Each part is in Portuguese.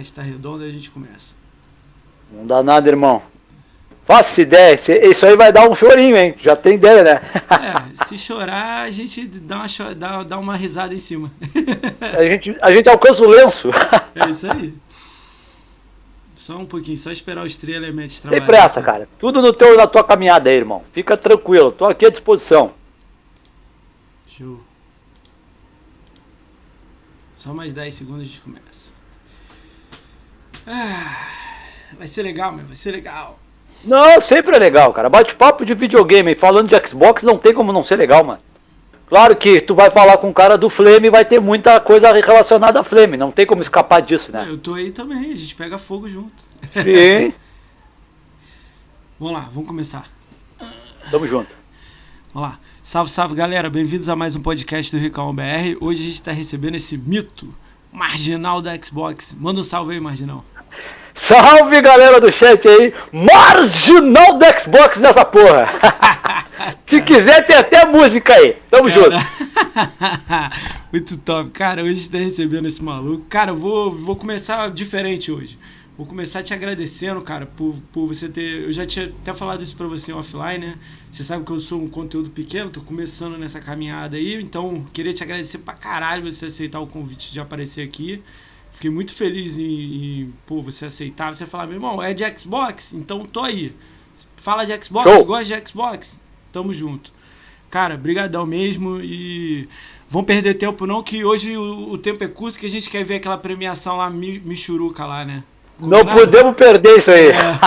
internet tá redonda, a gente começa. Não dá nada, irmão. Faça ideia, isso aí vai dar um chorinho, hein? Já tem ideia, né? É, se chorar, a gente dá uma, dá, dá uma risada em cima. A gente, a gente alcança o lenço. É isso aí. Só um pouquinho, só esperar os três elementos trabalharem. Tem pressa, cara. Tudo no teu, na tua caminhada aí, irmão. Fica tranquilo, tô aqui à disposição. Show. Só mais 10 segundos a gente começa. Ah, vai ser legal, meu, vai ser legal. Não, sempre é legal, cara. Bate-papo de videogame, falando de Xbox, não tem como não ser legal, mano. Claro que tu vai falar com o cara do Flame e vai ter muita coisa relacionada a Flame, não tem como escapar disso, né? Eu tô aí também, a gente pega fogo junto. Sim. vamos lá, vamos começar. Tamo junto. Vamos lá. Salve, salve galera, bem-vindos a mais um podcast do Ricão BR. Hoje a gente está recebendo esse mito marginal da Xbox. Manda um salve aí, marginal. Salve galera do chat aí, marginal do Xbox nessa porra. Se quiser, tem até música aí. Tamo cara... junto. Muito top. Cara, hoje tá recebendo esse maluco. Cara, eu vou, vou começar diferente hoje. Vou começar te agradecendo, cara, por, por você ter. Eu já tinha até falado isso pra você offline, né? Você sabe que eu sou um conteúdo pequeno, tô começando nessa caminhada aí, então queria te agradecer pra caralho você aceitar o convite de aparecer aqui. Fiquei muito feliz em, em pô, você aceitar. Você falar, meu irmão, é de Xbox? Então tô aí. Fala de Xbox, Show. gosta de Xbox? Tamo junto. Cara, brigadão mesmo e vão perder tempo não, que hoje o, o, tempo é curto, que a gente quer ver aquela premiação lá, Michuruca lá, né? Combinado? Não podemos perder isso aí. É.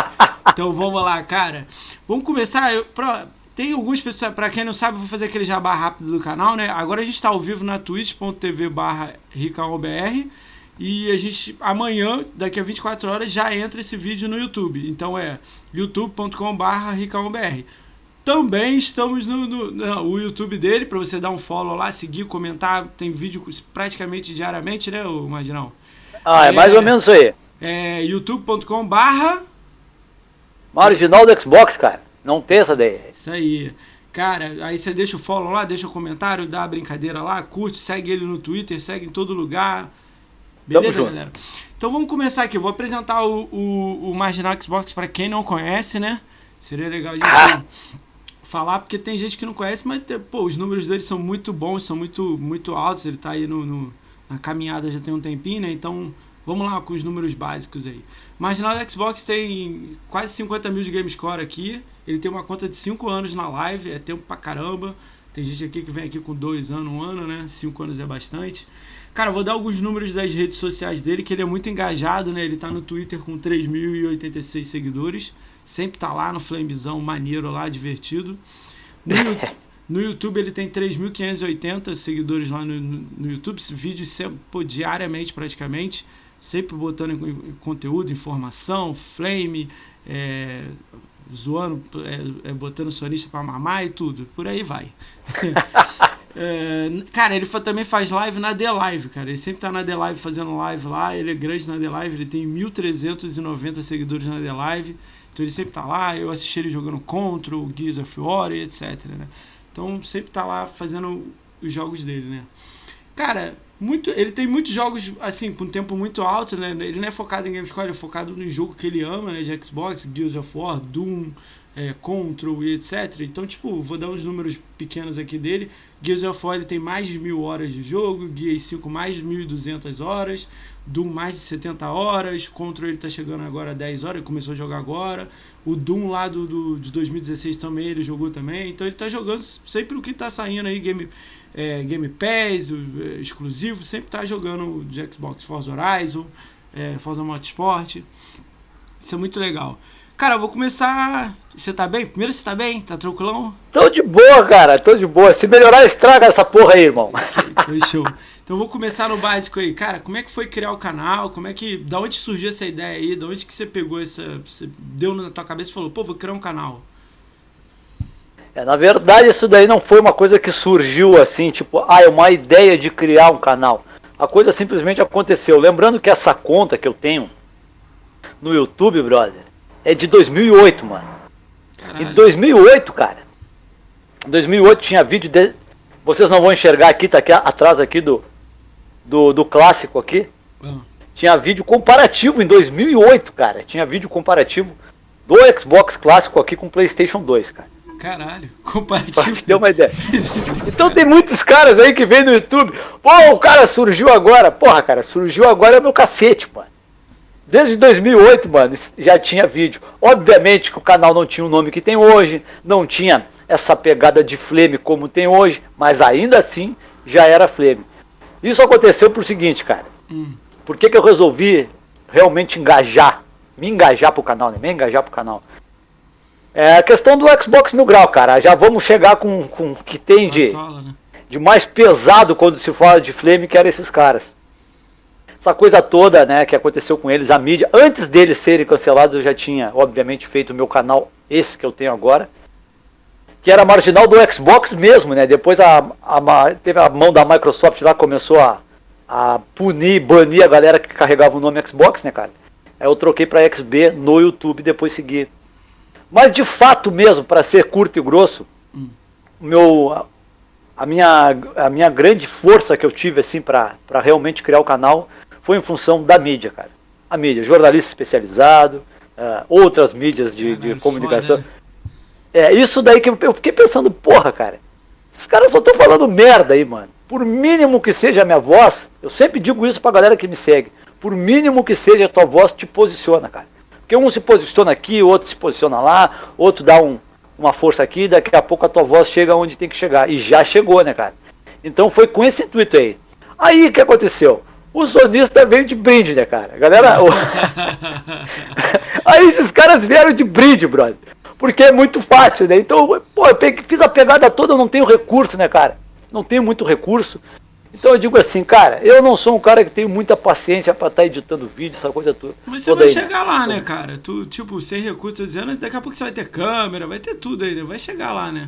Então vamos lá, cara. Vamos começar. Eu, pra, tem alguns pessoas, para quem não sabe, vou fazer aquele jabá rápido do canal, né? Agora a gente está ao vivo na twitch.tv barra e a gente, amanhã, daqui a 24 horas, já entra esse vídeo no YouTube. Então é youtube.com.br também estamos no, no, no YouTube dele, para você dar um follow lá, seguir, comentar. Tem vídeo praticamente diariamente, né, o Marginal? Ah, é, é mais ou menos isso aí. É youtube.com barra... Marginal do Xbox, cara. Não tem essa daí. Isso aí. Cara, aí você deixa o follow lá, deixa o comentário, dá a brincadeira lá, curte, segue ele no Twitter, segue em todo lugar. Beleza, galera? Então vamos começar aqui. Eu vou apresentar o, o, o Marginal Xbox para quem não conhece, né? Seria legal a gente ah falar, porque tem gente que não conhece, mas pô, os números dele são muito bons, são muito, muito altos. Ele está aí no, no, na caminhada já tem um tempinho, né? Então vamos lá com os números básicos aí. Marginal Xbox tem quase 50 mil de game score aqui. Ele tem uma conta de 5 anos na live, é tempo pra caramba. Tem gente aqui que vem aqui com 2 anos, 1 um ano, né? 5 anos é bastante. Cara, vou dar alguns números das redes sociais dele, que ele é muito engajado, né? Ele tá no Twitter com 3.086 seguidores. Sempre tá lá no Flamezão, maneiro lá, divertido. No, no YouTube ele tem 3.580 seguidores lá no, no, YouTube, vídeos pô, diariamente praticamente, sempre botando conteúdo, informação, flame, é, zoando, é, é, botando sonista para mamar e tudo, por aí vai. é, cara, ele também faz live na The Live, cara. Ele sempre tá na The Live fazendo live lá. Ele é grande na The Live, ele tem 1.390 seguidores na The Live. Então ele sempre tá lá, eu assisti ele jogando contra o Gears of War e etc, né? Então sempre tá lá fazendo os jogos dele, né? Cara, muito, ele tem muitos jogos assim com um tempo muito alto, né? Ele não é focado em Gamescore, ele é focado no jogo que ele ama, né, de Xbox, Gears of War, Doom, é, Control e etc. Então, tipo, vou dar uns números pequenos aqui dele. Gears of War tem mais de mil horas de jogo, Gears 5 mais de 1.200 horas, Doom mais de 70 horas, Control ele tá chegando agora a 10 horas, ele começou a jogar agora. O Doom lá do, do, de 2016 também, ele jogou também. Então ele tá jogando sempre o que tá saindo aí, Game, é, Game Pass, é, exclusivo, sempre tá jogando de Xbox Forza Horizon, é, Forza Motorsport. Isso é muito legal. Cara, eu vou começar. Você tá bem? Primeiro você tá bem? Tá tranquilão? Tô de boa, cara, tô de boa. Se melhorar, estraga essa porra aí, irmão. Okay, show. Então vou começar no básico aí. Cara, como é que foi criar o canal? Como é que. Da onde surgiu essa ideia aí? Da onde que você pegou essa. Você deu na tua cabeça e falou, pô, vou criar um canal? É, na verdade, isso daí não foi uma coisa que surgiu assim, tipo, ah, é uma ideia de criar um canal. A coisa simplesmente aconteceu. Lembrando que essa conta que eu tenho no YouTube, brother, é de 2008, mano. Caralho. Em 2008, cara. Em 2008 tinha vídeo de... Vocês não vão enxergar aqui, tá aqui atrás aqui do, do, do clássico aqui. Uhum. Tinha vídeo comparativo em 2008, cara. Tinha vídeo comparativo do Xbox clássico aqui com o PlayStation 2, cara. Caralho, comparativo. Ter uma ideia. Então tem muitos caras aí que vêm no YouTube. Pô, o cara surgiu agora. Porra, cara, surgiu agora é meu cacete, mano. Desde 2008, mano, já tinha vídeo. Obviamente que o canal não tinha o nome que tem hoje, não tinha essa pegada de flame como tem hoje, mas ainda assim já era flame. Isso aconteceu por seguinte, cara. Hum. Por que, que eu resolvi realmente engajar, me engajar pro canal, né? Me engajar pro canal. É a questão do Xbox Mil Grau, cara. Já vamos chegar com o que tem de, né? de mais pesado quando se fala de Flame, que eram esses caras. Essa coisa toda, né, que aconteceu com eles, a mídia, antes deles serem cancelados, eu já tinha, obviamente, feito o meu canal, esse que eu tenho agora, que era marginal do Xbox mesmo, né? Depois a, a, teve a mão da Microsoft lá, começou a, a punir, banir a galera que carregava o nome Xbox, né, cara? Aí eu troquei para XB no YouTube, depois segui mas de fato mesmo, para ser curto e grosso, hum. meu, a, minha, a minha grande força que eu tive assim para realmente criar o canal foi em função da mídia, cara. A mídia, jornalista especializado, uh, outras mídias de, de comunicação. Né? É, isso daí que eu, fiquei pensando, porra, cara, os caras só estão falando merda aí, mano. Por mínimo que seja a minha voz, eu sempre digo isso pra galera que me segue. Por mínimo que seja a tua voz, te posiciona, cara. Porque um se posiciona aqui, outro se posiciona lá, outro dá um, uma força aqui, daqui a pouco a tua voz chega onde tem que chegar. E já chegou, né, cara? Então foi com esse intuito aí. Aí o que aconteceu? O sonista veio de brinde, né, cara? Galera. aí esses caras vieram de brinde, brother. Porque é muito fácil, né? Então, pô, eu fiz a pegada toda, eu não tenho recurso, né, cara? Não tenho muito recurso. Então eu digo assim, cara, eu não sou um cara que tem muita paciência para estar tá editando vídeo, essa coisa toda. Mas você vai aí, chegar né? lá, né, cara? Tu, tipo, sem recursos daqui a pouco você vai ter câmera, vai ter tudo aí, né? Vai chegar lá, né?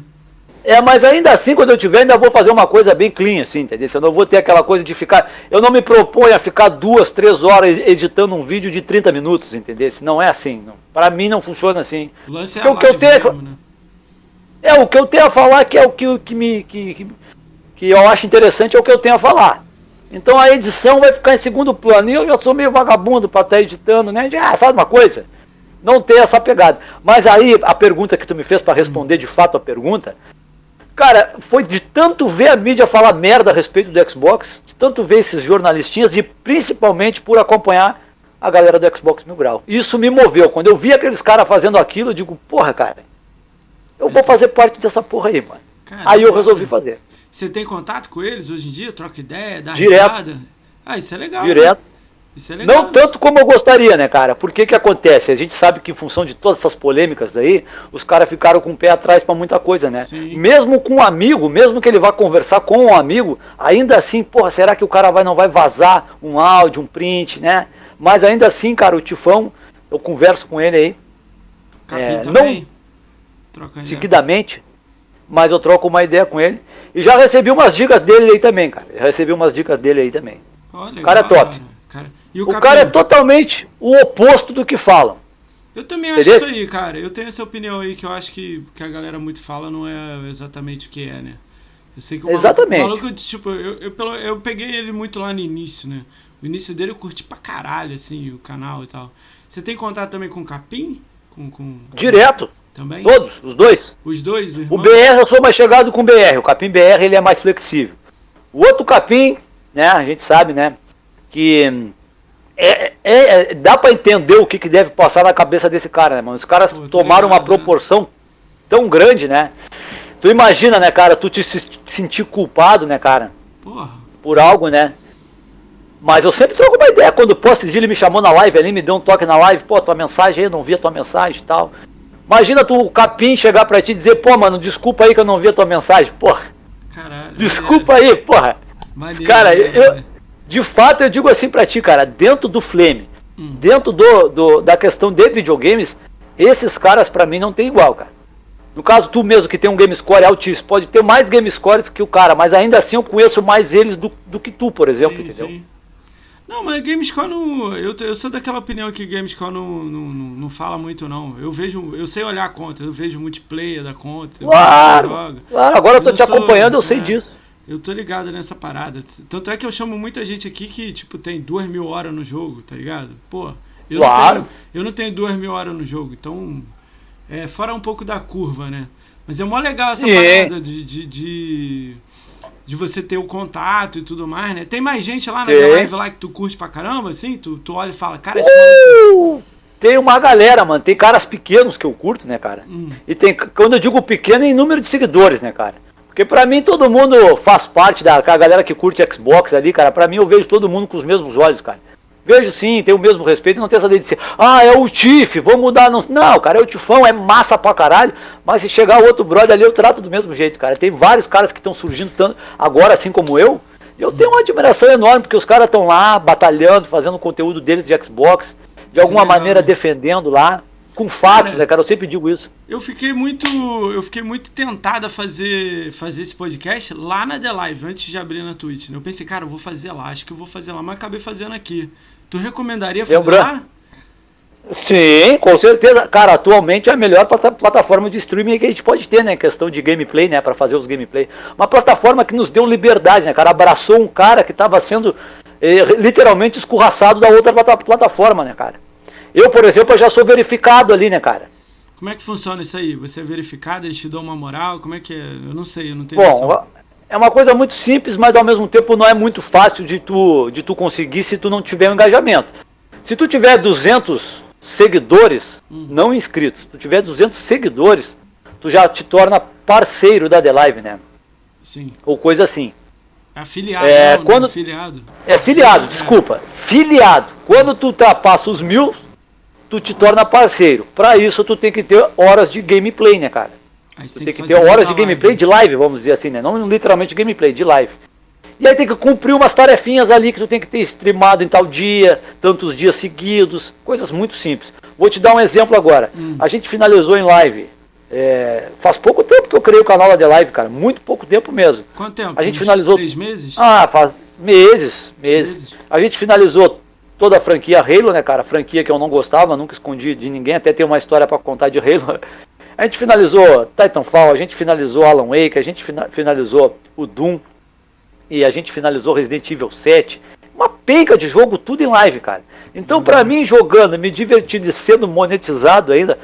É, mas ainda assim, quando eu tiver, ainda vou fazer uma coisa bem clean, assim, entendeu? Eu não vou ter aquela coisa de ficar. Eu não me proponho a ficar duas, três horas editando um vídeo de 30 minutos, entendeu? Não é assim. Não. Pra mim não funciona assim. O lance é o que eu tenho. Mesmo, né? É, o que eu tenho a falar que é o que, que me. Que, que que eu acho interessante é o que eu tenho a falar. Então a edição vai ficar em segundo plano. E eu já sou meio vagabundo para estar tá editando, né? De, ah, sabe uma coisa? Não ter essa pegada. Mas aí a pergunta que tu me fez para responder de fato a pergunta, cara, foi de tanto ver a mídia falar merda a respeito do Xbox, de tanto ver esses jornalistinhas e principalmente por acompanhar a galera do Xbox Mil Grau. Isso me moveu. Quando eu vi aqueles caras fazendo aquilo, eu digo, porra, cara, eu vou fazer parte dessa porra aí, mano. aí eu resolvi fazer. Você tem contato com eles hoje em dia? Troca ideia, dá Direto. risada? Ah, isso é legal. Direto. Né? É legal. Não tanto como eu gostaria, né, cara? Porque que acontece? A gente sabe que em função de todas essas polêmicas aí, os caras ficaram com o pé atrás para muita coisa, né? Sim. Mesmo com um amigo, mesmo que ele vá conversar com um amigo, ainda assim, porra, será que o cara vai não vai vazar um áudio, um print, né? Mas ainda assim, cara, o Tifão, eu converso com ele aí. é, não seguidamente, mas eu troco uma ideia com ele. E já recebi umas dicas dele aí também, cara. Já recebi umas dicas dele aí também. Olha, o cara é top. Cara. O, o cara é totalmente o oposto do que falam. Eu também acho Entendeu? isso aí, cara. Eu tenho essa opinião aí que eu acho que, que a galera muito fala não é exatamente o que é, né? Eu sei que o Exatamente. maluco, maluco tipo, eu, eu, eu, eu peguei ele muito lá no início, né? O início dele eu curti pra caralho, assim, o canal e tal. Você tem contato também com o Capim? Com, com... Direto. Também? Todos, os dois. Os dois, O BR eu sou mais chegado com o BR. O capim BR ele é mais flexível. O outro capim, né, a gente sabe, né, que é, é, é dá para entender o que, que deve passar na cabeça desse cara, né, mano? Os caras tomaram uma né? proporção tão grande, né? Tu imagina, né, cara, tu te sentir culpado, né, cara? Porra. Por algo, né? Mas eu sempre troco uma ideia. Quando posso, ele me chamou na live ali, me deu um toque na live, pô, tua mensagem aí, eu não vi a tua mensagem e tal. Imagina tu, o Capim, chegar pra ti e dizer, pô, mano, desculpa aí que eu não vi a tua mensagem, porra. Caralho. Desculpa maneiro. aí, porra. Maneiro, cara, eu, de fato eu digo assim pra ti, cara, dentro do Flame, hum. dentro do, do, da questão de videogames, esses caras pra mim não tem igual, cara. No caso, tu mesmo que tem um game score altíssimo, pode ter mais game scores que o cara, mas ainda assim eu conheço mais eles do, do que tu, por exemplo, sim, entendeu? Sim. Não, mas Gamescore não. Eu, eu sou daquela opinião que Gamescore não, não, não, não fala muito, não. Eu vejo. Eu sei olhar a conta, eu vejo multiplayer da conta. Claro! claro agora eu tô te sou, acompanhando, eu sei é, disso. Eu tô ligado nessa parada. Tanto é que eu chamo muita gente aqui que, tipo, tem duas mil horas no jogo, tá ligado? Pô, eu, claro. não, tenho, eu não tenho duas mil horas no jogo, então. É fora um pouco da curva, né? Mas é mó legal essa parada de, de, de, de, você ter o contato e tudo mais, né? Tem mais gente lá na live lá que tu curte pra caramba, assim? Tu, tu olha e fala, cara, esse uh! Tem uma galera, mano. Tem caras pequenos que eu curto, né, cara? Hum. E tem, quando eu digo pequeno, é em número de seguidores, né, cara? Porque pra mim todo mundo faz parte da galera que curte Xbox ali, cara. Pra mim eu vejo todo mundo com os mesmos olhos, cara. Vejo sim, tem o mesmo respeito, não tem essa de dizer, ah, é o Tiff, vamos mudar. Não, não, cara, é o Tifão, é massa pra caralho, mas se chegar outro brother ali, eu trato do mesmo jeito, cara. Tem vários caras que estão surgindo tanto, agora, assim como eu, e eu tenho uma admiração enorme, porque os caras estão lá, batalhando, fazendo o conteúdo deles de Xbox, de alguma sim, maneira defendendo lá com fatos, cara, né, cara? Eu sempre digo isso. Eu fiquei muito, eu fiquei muito tentado a fazer, fazer esse podcast lá na The Live, antes de abrir na Twitch. Né? Eu pensei, cara, eu vou fazer lá, acho que eu vou fazer lá, mas acabei fazendo aqui. Tu recomendaria fazer Lembra... lá? Sim, com certeza. Cara, atualmente é a melhor plataforma de streaming que a gente pode ter, né? Questão de gameplay, né? Para fazer os gameplay. Uma plataforma que nos deu liberdade, né, cara? Abraçou um cara que estava sendo eh, literalmente escorraçado da outra plataforma, né, cara? Eu, por exemplo, eu já sou verificado ali, né, cara? Como é que funciona isso aí? Você é verificado, eles te dão uma moral? Como é que é? Eu não sei, eu não tenho Bom, noção. é uma coisa muito simples, mas ao mesmo tempo não é muito fácil de tu, de tu conseguir se tu não tiver um engajamento. Se tu tiver 200 seguidores, hum. não inscritos, se tu tiver 200 seguidores, tu já te torna parceiro da The Live, né? Sim. Ou coisa assim. É afiliado, é, não, quando... Não, afiliado. É filiado, desculpa. Filiado. Quando tu ultrapassa os mil, tu te torna parceiro. Para isso, tu tem que ter horas de gameplay, né, cara? Aí tu tem, que, que ter horas de gameplay live. de live, vamos dizer assim, né? Não literalmente gameplay, de live. E aí tem que cumprir umas tarefinhas ali que tu tem que ter streamado em tal dia, tantos dias seguidos, coisas muito simples. Vou te dar um exemplo agora. Hum. A gente finalizou em live. É, faz pouco tempo que eu criei o canal lá de live, cara. Muito pouco tempo mesmo. Quanto tempo? A gente finalizou. Seis meses? Ah, faz meses, meses. meses. A gente finalizou toda a franquia Halo, né, cara? Franquia que eu não gostava, nunca escondi de ninguém, até tem uma história para contar de Halo. A gente finalizou Titanfall, a gente finalizou Alan Wake, a gente finalizou o Doom e a gente finalizou Resident Evil 7. Uma penca de jogo, tudo em live, cara. Então, para mim, jogando, me divertindo e sendo monetizado ainda,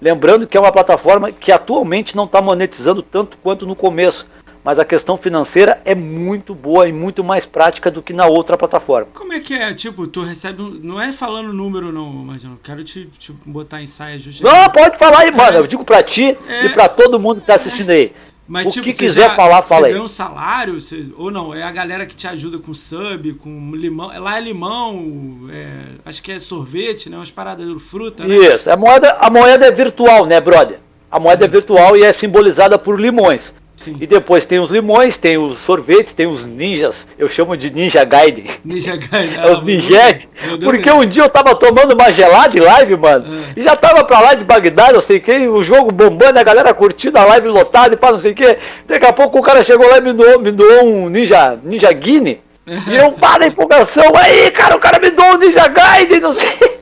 lembrando que é uma plataforma que atualmente não está monetizando tanto quanto no começo mas a questão financeira é muito boa e muito mais prática do que na outra plataforma. Como é que é? Tipo, tu recebe. Não é falando número, não, mas eu quero te, te botar em saia justa. Não, pode falar aí, mano. É, eu digo pra ti é, e pra todo mundo que tá assistindo aí. Mas, o tipo, que quiser já, falar, fala aí. Você ganha um salário? Você, ou não? É a galera que te ajuda com sub, com limão. Lá é limão, é, acho que é sorvete, né? Umas paradas de fruta, né? Isso. A moeda, a moeda é virtual, né, brother? A moeda é virtual e é simbolizada por limões. Sim. E depois tem os limões, tem os sorvetes, tem os ninjas. Eu chamo de Ninja Gaiden. Ninja Gaiden. é os ninjete. Porque um dia eu tava tomando uma gelada de live, mano. É. E já tava pra lá de Bagdá, não sei o que, o jogo bombando, a galera curtindo a live lotada e pá, não sei o que. Daqui a pouco o cara chegou lá e me doou, me doou um Ninja, ninja Guine. e eu, para a empolgação, aí, cara, o cara me doou um Ninja Gaiden, não sei.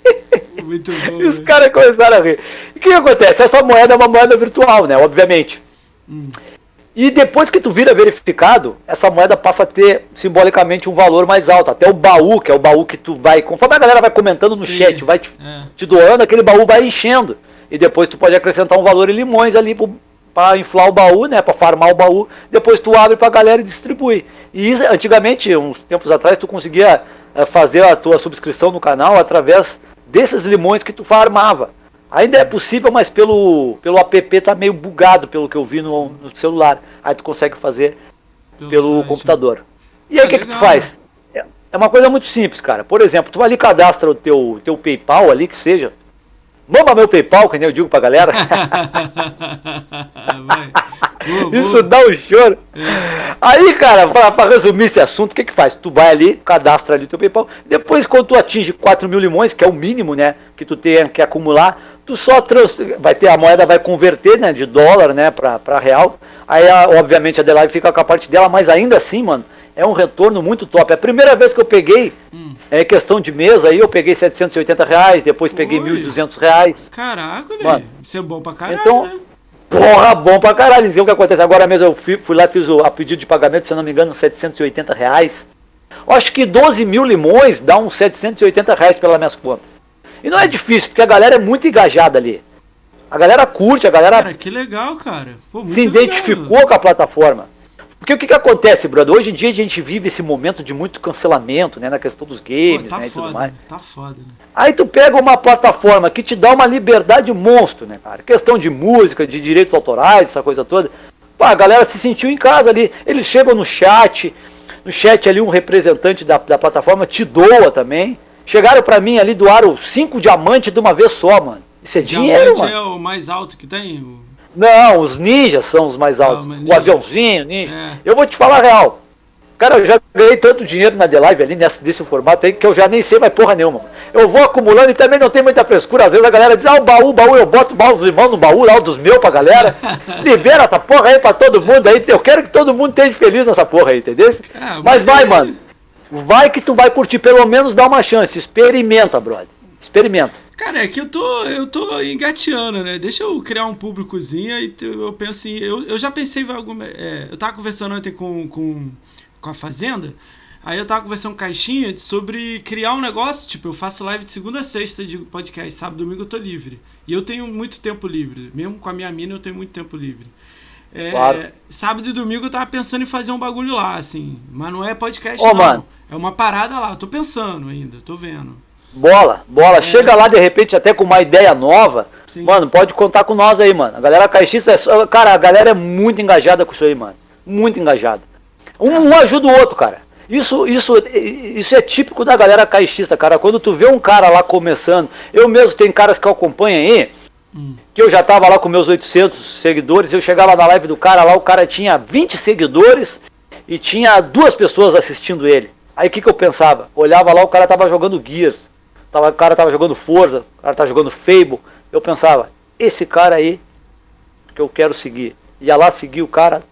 Muito bom. E os caras começaram a rir. E o que, que acontece? Essa moeda é uma moeda virtual, né? Obviamente. Hum. E depois que tu vira verificado, essa moeda passa a ter simbolicamente um valor mais alto. Até o baú, que é o baú que tu vai. Conforme a galera vai comentando no Sim, chat, vai te, é. te, doando, aquele baú vai enchendo. E depois tu pode acrescentar um valor em limões ali para inflar o baú, né? Para farmar o baú. Depois tu abre pra galera e distribui. E isso, antigamente, uns tempos atrás, tu conseguia eh, fazer a tua subscrição no canal através desses limões que tu farmava. Ainda é possível, mas pelo, pelo app tá meio bugado, pelo que eu vi no, no celular. Aí tu consegue fazer pelo, pelo computador. E aí o ah, que, que tu faz? É, é uma coisa muito simples, cara. Por exemplo, tu ali cadastra o teu, teu PayPal ali, que seja. Mama meu PayPal, que nem eu digo pra galera. Isso dá um choro. É. Aí, cara, pra, pra, resumir esse assunto, o que que faz? Tu vai ali, cadastra ali teu PayPal. Depois, quando tu atinge 4 mil limões, que é o mínimo, né, que tu tem que acumular, tu só trans... vai ter a moeda vai converter, né, de dólar, né, para real. Aí, a, obviamente, a Delive fica com a parte dela, mas ainda assim, mano, é um retorno muito top. A primeira vez que eu peguei, hum. é questão de mesa, aí eu peguei 780 reais, depois peguei Oi. 1.200 reais. Caraca, mano, isso é bom pra caralho, então, né? Porra, bom pra caralho. Então o que acontece? Agora mesmo eu fui, fui lá fiz o a pedido de pagamento, se eu não me engano, 780 reais. Eu acho que 12 mil limões dá uns 780 reais pelas minhas contas. E não é difícil, porque a galera é muito engajada ali. A galera curte, a galera. Cara, que legal, cara. Pô, se identificou legal. com a plataforma. Porque o que, que acontece, brother? Hoje em dia a gente vive esse momento de muito cancelamento, né? Na questão dos games, Pô, tá né? Foda, tudo mais. Tá foda, né? Aí tu pega uma plataforma que te dá uma liberdade monstro, né, cara? Questão de música, de direitos autorais, essa coisa toda. Pô, a galera se sentiu em casa ali. Eles chegam no chat, no chat ali um representante da, da plataforma te doa também. Chegaram para mim ali, doaram cinco diamantes de uma vez só, mano. Isso é Diamante dinheiro, mano. é o mais alto que tem? Não, os ninjas são os mais altos. Ah, o aviãozinho, ninja. É. Eu vou te falar a real. Cara, eu já ganhei tanto dinheiro na The Live ali nesse, nesse formato aí que eu já nem sei mais porra nenhuma. Eu vou acumulando e também não tem muita frescura. Às vezes a galera diz, ah, o baú, o baú, eu boto os limão no baú lá, dos meus pra galera. Libera essa porra aí pra todo mundo aí. Eu quero que todo mundo esteja feliz nessa porra aí, entendeu? É, mas vai, é... mano. Vai que tu vai curtir, pelo menos dá uma chance. Experimenta, brother. Experimenta. Cara, é que eu tô, eu tô engateando, né? Deixa eu criar um públicozinho e eu penso eu, eu já pensei em alguma. É, eu tava conversando ontem com, com, com a Fazenda, aí eu tava conversando com Caixinha sobre criar um negócio, tipo, eu faço live de segunda a sexta de podcast, sábado domingo eu tô livre. E eu tenho muito tempo livre, mesmo com a minha mina eu tenho muito tempo livre. É, claro. Sábado e domingo eu tava pensando em fazer um bagulho lá, assim. Mas não é podcast, Ô, não. Mano. É uma parada lá. Eu tô pensando ainda, tô vendo. Bola, bola. É. Chega lá de repente até com uma ideia nova. Sim. Mano, pode contar com nós aí, mano. A galera caixista é só. Cara, a galera é muito engajada com isso aí, mano. Muito engajada. Um, um ajuda o outro, cara. Isso, isso, isso é típico da galera caixista, cara. Quando tu vê um cara lá começando, eu mesmo tenho caras que eu acompanho aí, hum. que eu já tava lá com meus 800 seguidores, eu chegava na live do cara lá, o cara tinha 20 seguidores e tinha duas pessoas assistindo ele. Aí o que, que eu pensava? Olhava lá, o cara tava jogando Gears. Tava, o cara tava jogando Forza, o cara tava jogando Fable. Eu pensava, esse cara aí que eu quero seguir. Ia lá seguir o cara,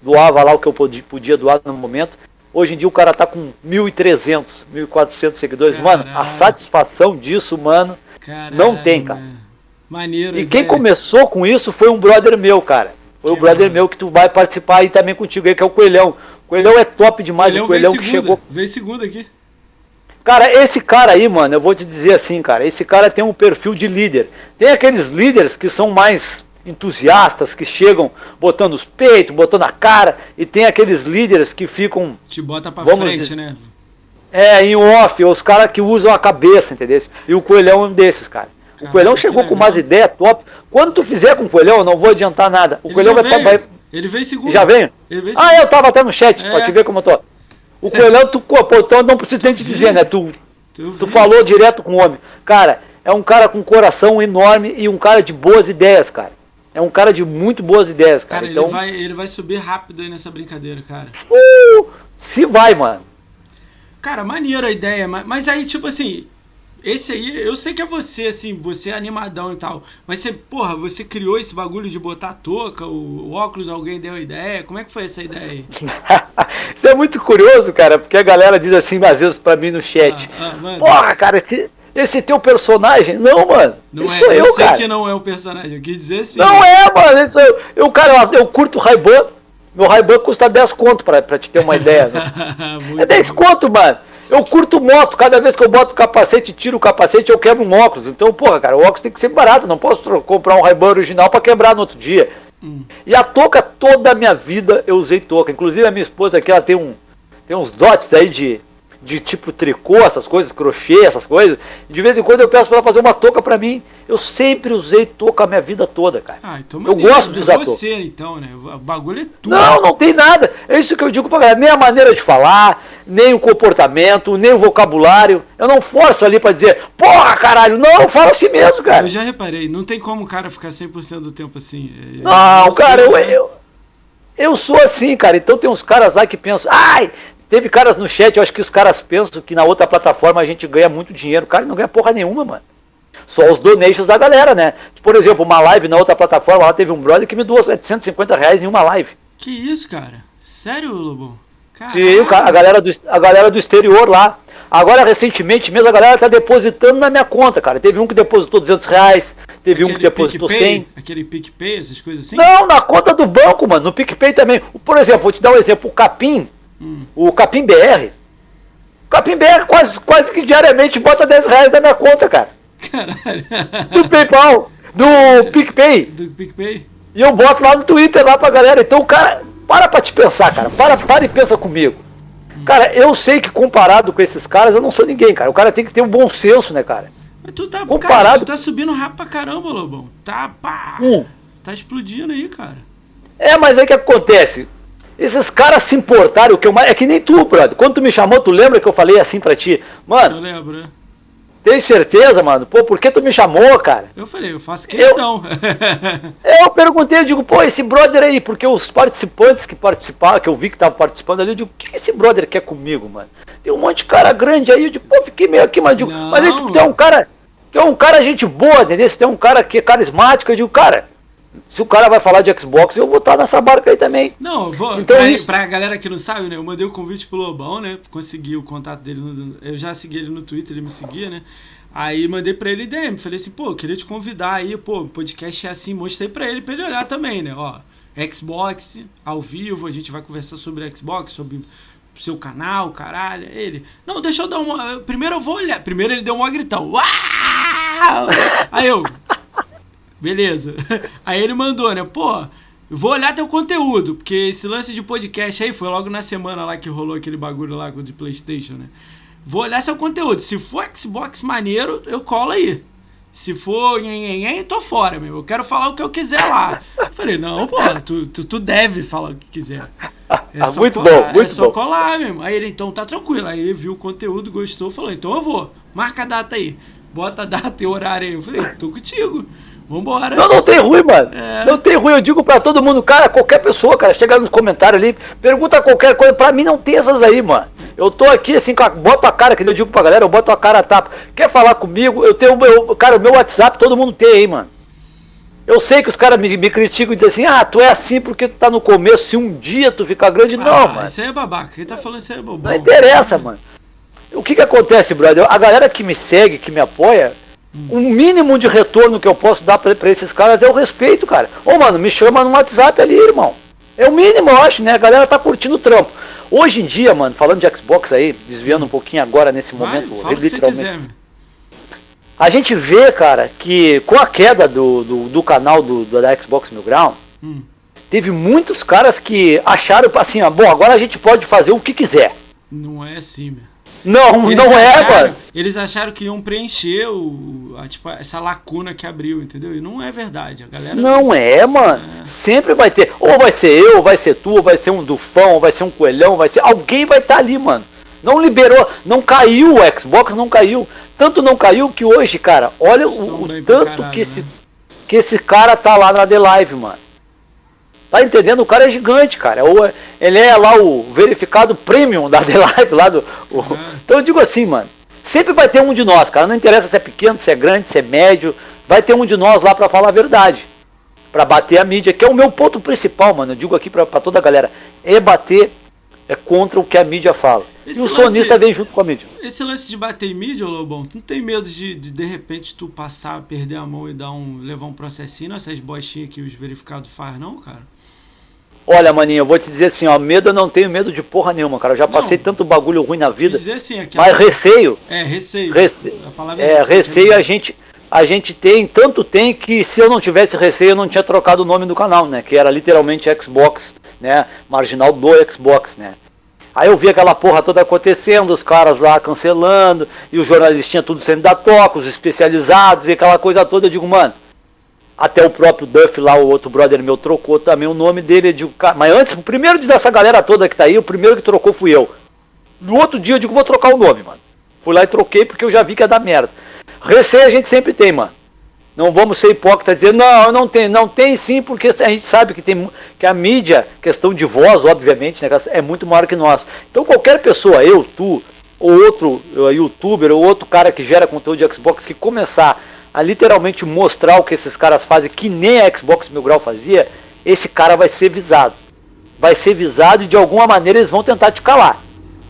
doava lá o que eu podia, doar no momento. Hoje em dia o cara tá com 1.300, 1.400 seguidores. Caralho. Mano, a satisfação disso, mano, Caralho, não tem, cara. Maneiro. E quem começou com isso foi um brother meu, cara. Foi que o brother mano. meu que tu vai participar aí também contigo aí, que é o Coelhão. O Coelhão é top demais, Coelhão o Coelhão que segunda. chegou. Veio segunda aqui. Cara, esse cara aí, mano, eu vou te dizer assim, cara, esse cara tem um perfil de líder. Tem aqueles líderes que são mais entusiastas, que chegam botando os peitos, botando a cara, e tem aqueles líderes que ficam. Te bota pra frente, dizer, né? É, em off, os caras que usam a cabeça, entendeu? E o Coelhão é um desses, cara. O Coelhão chegou com umas ideias top. Quando tu fizer com o Coelhão, não vou adiantar nada. O ele Coelhão vai, vai. Ele veio segundo. Já veio? veio ah, eu tava até no chat, é. pra te ver como eu tô. O Coelhão, tu, pô, então não precisa nem te dizer, né? Tu, tu, tu falou direto com o homem. Cara, é um cara com um coração enorme e um cara de boas ideias, cara. É um cara de muito boas ideias, cara. Cara, então, ele, vai, ele vai subir rápido aí nessa brincadeira, cara. Uh, se vai, mano. Cara, maneiro a ideia, mas, mas aí, tipo assim, esse aí, eu sei que é você, assim, você é animadão e tal. Mas você, porra, você criou esse bagulho de botar a touca, o, o óculos, alguém deu a ideia? Como é que foi essa ideia aí? Isso é muito curioso, cara, porque a galera diz assim, às vezes, pra mim no chat. Ah, ah, porra, cara, esse, esse teu personagem? Não, mano. Não isso é, sou eu, eu sei cara. que não é o personagem, eu quis dizer assim. Não é, mano. Isso eu, eu, cara, eu, eu curto Ray-Ban. Meu Ray-Ban custa 10 conto pra, pra te ter uma ideia. Né? é 10 conto, mano. Eu curto moto, cada vez que eu boto o capacete, tiro o capacete, eu quebro um óculos. Então, porra, cara, o óculos tem que ser barato, não posso comprar um Ray-Ban original para quebrar no outro dia. Hum. E a touca, toda a minha vida eu usei touca. Inclusive a minha esposa aqui, ela tem um tem uns dots aí de de tipo tricô, essas coisas, crochê, essas coisas. De vez em quando eu peço para ela fazer uma touca para mim. Eu sempre usei touca a minha vida toda, cara. Ah, então eu gosto de usar é você, touca. então, né? O bagulho é tudo. Não, não tem nada. É isso que eu digo pra galera. Nem a maneira de falar, nem o comportamento, nem o vocabulário. Eu não forço ali para dizer, porra, caralho. Não, eu falo assim mesmo, cara. Eu já reparei. Não tem como o cara ficar 100% do tempo assim. É, não, cara, eu, eu, eu sou assim, cara. Então tem uns caras lá que pensam, ai, Teve caras no chat, eu acho que os caras pensam que na outra plataforma a gente ganha muito dinheiro. Cara, não ganha porra nenhuma, mano. Só os donations da galera, né? Por exemplo, uma live na outra plataforma, lá teve um brother que me doou 750 reais em uma live. Que isso, cara? Sério, Lobo? Sim, a galera, do, a galera do exterior lá. Agora, recentemente mesmo, a galera tá depositando na minha conta, cara. Teve um que depositou 200 reais, Teve aquele um que depositou PicPay, 100. Aquele PicPay, essas coisas assim? Não, na conta do banco, mano. No PicPay também. Por exemplo, vou te dar um exemplo. O Capim, hum. o Capim BR. O Capim BR quase, quase que diariamente bota 10 reais na minha conta, cara. Caralho. Do PayPal. Do PicPay. Do PicPay. E eu boto lá no Twitter lá pra galera. Então, cara, para pra te pensar, cara. Para, para e pensa comigo. Cara, eu sei que comparado com esses caras, eu não sou ninguém, cara. O cara tem que ter um bom senso, né, cara? Mas tu tá, comparado... Cara, tu tá subindo rápido pra caramba, Lobão. Tá, pá. Hum. Tá explodindo aí, cara. É, mas aí que acontece? Esses caras se importaram, o que eu mais. É que nem tu, brother. Quando tu me chamou, tu lembra que eu falei assim pra ti? Mano. Eu lembro, né? Tem certeza, mano? Pô, por que tu me chamou, cara? Eu falei, eu faço questão. Eu, eu perguntei, eu digo, pô, esse brother aí, porque os participantes que participaram, que eu vi que estavam participando ali, eu digo, o que esse brother quer comigo, mano? Tem um monte de cara grande aí, eu digo, pô, fiquei meio aqui, mas, digo, mas aí tu tem um cara, tem um cara gente boa, entendeu? Tem um cara que é carismático, eu digo, cara, se o cara vai falar de Xbox, eu vou estar nessa barca aí também. Não, vou. Então, pra, isso... pra galera que não sabe, né? Eu mandei o convite pro Lobão, né? Consegui o contato dele. No, eu já segui ele no Twitter, ele me seguia, né? Aí mandei pra ele DM. Falei assim, pô, queria te convidar aí, pô, podcast é assim. Mostrei pra ele, pra ele olhar também, né? Ó, Xbox, ao vivo, a gente vai conversar sobre Xbox, sobre seu canal, caralho. Ele, não, deixa eu dar uma. Primeiro eu vou olhar. Primeiro ele deu um gritão. Uau! Aí eu, Beleza. Aí ele mandou, né? Pô, vou olhar teu conteúdo, porque esse lance de podcast aí foi logo na semana lá que rolou aquele bagulho lá de PlayStation, né? Vou olhar seu conteúdo. Se for Xbox maneiro, eu colo aí. Se for nhenhenhen, tô fora, meu. Eu quero falar o que eu quiser lá. Eu falei, não, pô, tu, tu, tu deve falar o que quiser. É ah, muito colar, bom, muito é só bom. colar mesmo. Aí ele, então tá tranquilo. Aí ele viu o conteúdo, gostou, falou, então eu vou. Marca a data aí. Bota a data e horário aí. Eu falei, tô contigo. Vambora. Não, não tem ruim, mano. É. Não tem ruim. Eu digo pra todo mundo, cara, qualquer pessoa, cara, chega nos comentários ali, pergunta qualquer coisa. Pra mim não tem essas aí, mano. Eu tô aqui assim, boto a cara, que eu digo pra galera, eu boto a cara a tapa. Quer falar comigo? Eu tenho o meu. Cara, o meu WhatsApp todo mundo tem aí, mano. Eu sei que os caras me, me, criticam e dizem assim, ah, tu é assim porque tu tá no começo, se um dia tu ficar grande, ah, não, mano. Isso aí é babaca, quem tá falando isso aí é bobão. Não interessa, mano. O que que acontece, brother? A galera que me segue, que me apoia, o mínimo de retorno que eu posso dar pra, pra, esses caras é o respeito, cara. Ô, mano, me chama no WhatsApp ali, irmão. É o mínimo, eu acho, né? A galera tá curtindo o trampo. Hoje em dia, mano, falando de Xbox aí, desviando um pouquinho agora nesse Vai, momento, literalmente. A gente vê, cara, que com a queda do, do, do canal do, do, da Xbox Mil Grau, hum. teve muitos caras que acharam assim, ó, bom, agora a gente pode fazer o que quiser. Não é assim, meu. Não, eles não é, acharam, mano. Eles acharam que iam preencher o, a, tipo, essa lacuna que abriu, entendeu? E não é verdade. A galera. Não é, mano. É. Sempre vai ter. Ou vai ser eu, ou vai ser tu, ou vai ser um Dufão, ou vai ser um Coelhão, vai ser. Alguém vai estar tá ali, mano. Não liberou, não caiu o Xbox, não caiu. Tanto não caiu que hoje, cara, olha o, o tanto caralho, que, esse, né? que esse cara tá lá na The Live, mano. Tá entendendo? O cara é gigante, cara. Ele é lá o verificado premium da The Live, lá do. O... Uhum. Então eu digo assim, mano. Sempre vai ter um de nós, cara. Não interessa se é pequeno, se é grande, se é médio. Vai ter um de nós lá para falar a verdade. para bater a mídia, que é o meu ponto principal, mano. Eu digo aqui pra, pra toda a galera. É bater é contra o que a mídia fala. Esse e o lance, sonista vem junto com a mídia. Esse lance de bater em mídia, Lobão, tu não tem medo de, de de repente tu passar, perder a mão e dar um, levar um processinho nessas bostinhas que os verificados faz, não, cara? Olha, maninho, eu vou te dizer assim, ó, medo eu não tenho medo de porra nenhuma, cara. Eu já passei não, tanto bagulho ruim na vida. Dizer assim, aquela... Mas receio. É, receio. Rece... é, é receio, receio a gente a gente tem, tanto tem que se eu não tivesse receio eu não tinha trocado o nome do canal, né? Que era literalmente Xbox, né? Marginal do Xbox, né? Aí eu vi aquela porra toda acontecendo, os caras lá cancelando, e os jornalistas tudo sendo da toca, os especializados e aquela coisa toda. Eu digo, mano, até o próprio Duff lá, o outro brother meu, trocou também o nome dele. Eu digo, mas antes, o primeiro dessa galera toda que tá aí, o primeiro que trocou fui eu. No outro dia eu digo, vou trocar o nome, mano. Fui lá e troquei porque eu já vi que ia dar merda. Receio a gente sempre tem, mano. Não vamos ser hipócritas dizer, não, não tem, não tem sim, porque a gente sabe que tem que a mídia, questão de voz, obviamente, né, é muito maior que nós. Então qualquer pessoa, eu, tu, ou outro youtuber, ou outro cara que gera conteúdo de Xbox que começar a literalmente mostrar o que esses caras fazem, que nem a Xbox Mil Grau fazia, esse cara vai ser visado. Vai ser visado e de alguma maneira eles vão tentar te calar.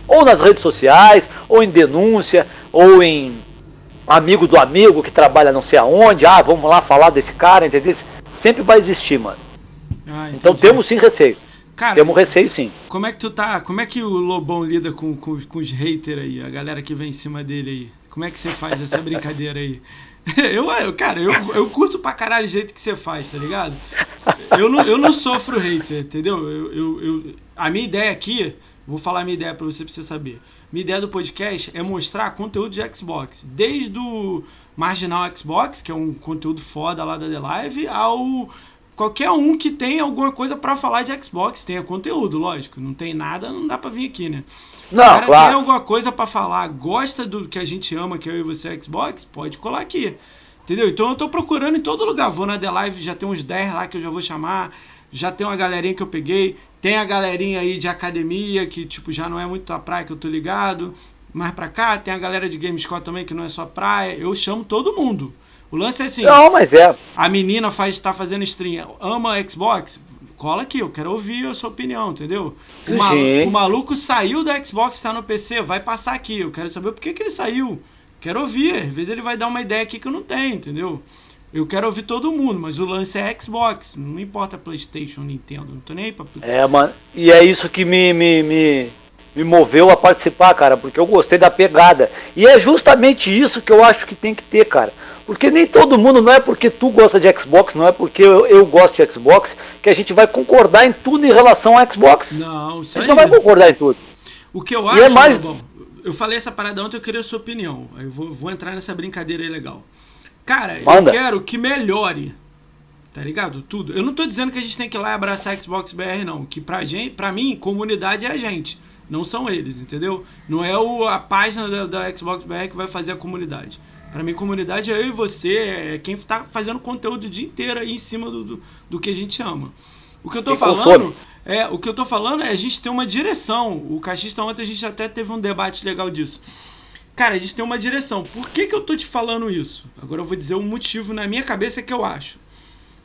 Ou nas redes sociais, ou em denúncia, ou em amigo do amigo que trabalha não sei aonde, ah, vamos lá falar desse cara, entendeu? Sempre vai existir, mano. Ah, então temos sim receio. Cara, temos receio sim. Como é que tu tá? Como é que o Lobão lida com, com, com os haters aí, a galera que vem em cima dele aí? Como é que você faz essa brincadeira aí? Eu, eu, cara, eu, eu curto pra caralho o jeito que você faz, tá ligado? Eu não, eu não sofro hater, entendeu? Eu, eu, eu, a minha ideia aqui, vou falar a minha ideia pra você, pra você saber. Minha ideia do podcast é mostrar conteúdo de Xbox. Desde o Marginal Xbox, que é um conteúdo foda lá da The Live, ao qualquer um que tenha alguma coisa para falar de Xbox, tenha conteúdo, lógico. Não tem nada, não dá para vir aqui, né? Não, cara claro. tem alguma coisa para falar, gosta do que a gente ama, que é eu e você Xbox, pode colar aqui. Entendeu? Então eu tô procurando em todo lugar. Vou na The Live, já tem uns 10 lá que eu já vou chamar. Já tem uma galerinha que eu peguei. Tem a galerinha aí de academia, que tipo já não é muito a praia que eu tô ligado. Mais pra cá, tem a galera de Gamescore também, que não é só praia. Eu chamo todo mundo. O lance é assim. Não, mas é. A menina faz está fazendo stream, ama Xbox, cola aqui, eu quero ouvir a sua opinião, entendeu? O, maluco, o maluco saiu do Xbox, está no PC, vai passar aqui. Eu quero saber por que, que ele saiu. Quero ouvir. Às vezes ele vai dar uma ideia aqui que eu não tenho, entendeu? Eu quero ouvir todo mundo, mas o lance é Xbox. Não importa PlayStation, Nintendo, não tô nem aí pra. É, mano. E é isso que me, me, me, me moveu a participar, cara, porque eu gostei da pegada. E é justamente isso que eu acho que tem que ter, cara. Porque nem todo mundo, não é porque tu gosta de Xbox, não é porque eu, eu gosto de Xbox, que a gente vai concordar em tudo em relação ao Xbox. Não, isso A gente aí. não vai concordar em tudo. O que eu acho, é mais... bom, eu falei essa parada ontem, eu queria a sua opinião. Eu vou, vou entrar nessa brincadeira aí legal. Cara, Manda. eu quero que melhore. Tá ligado? Tudo. Eu não tô dizendo que a gente tem que ir lá e abraçar Xbox BR, não. Que pra, gente, pra mim, comunidade é a gente. Não são eles, entendeu? Não é o, a página da, da Xbox BR que vai fazer a comunidade. Para mim, comunidade é eu e você, é quem tá fazendo conteúdo o dia inteiro aí em cima do, do, do que a gente ama. O que eu tô falando é, o que eu tô falando é a gente ter uma direção. O Cachista ontem a gente até teve um debate legal disso. Cara, a gente tem uma direção. Por que, que eu tô te falando isso? Agora eu vou dizer o um motivo na minha cabeça que eu acho.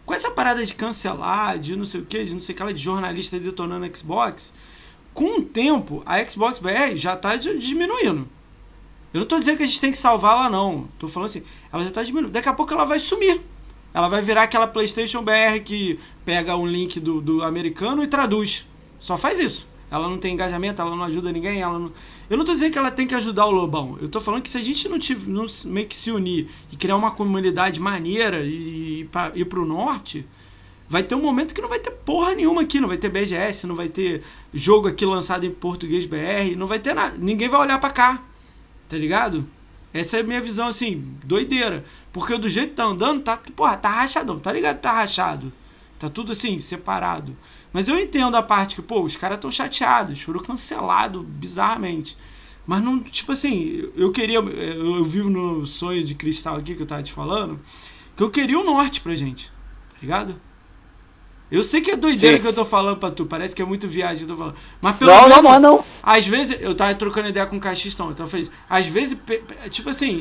Com essa parada de cancelar, de não sei o que, de não sei o que, de jornalista detonando Xbox, com o tempo a Xbox BR já tá diminuindo. Eu não tô dizendo que a gente tem que salvar ela, não. Tô falando assim, ela já tá diminuindo. Daqui a pouco ela vai sumir. Ela vai virar aquela PlayStation BR que pega um link do, do americano e traduz. Só faz isso. Ela não tem engajamento, ela não ajuda ninguém, ela não... Eu não tô dizendo que ela tem que ajudar o Lobão. Eu tô falando que se a gente não, tive, não meio que se unir e criar uma comunidade maneira e, e pra, ir pro norte, vai ter um momento que não vai ter porra nenhuma aqui. Não vai ter BGS, não vai ter jogo aqui lançado em português BR, não vai ter nada. Ninguém vai olhar para cá. Tá ligado? Essa é a minha visão, assim, doideira. Porque do jeito que tá andando, tá, porra, tá rachadão, tá ligado? Tá rachado. Tá tudo assim, separado. Mas eu entendo a parte que, pô, os caras tão chateados, foram cancelados bizarramente. Mas não, tipo assim, eu queria. Eu vivo no sonho de cristal aqui que eu tava te falando. Que eu queria o norte pra gente. Tá ligado? Eu sei que é doideira Sim. que eu tô falando pra tu, parece que é muito viagem que eu tô falando. Mas pelo não, menos. Não, não, não. Às vezes, eu tava trocando ideia com o Caixistão, então eu falei, às vezes, tipo assim,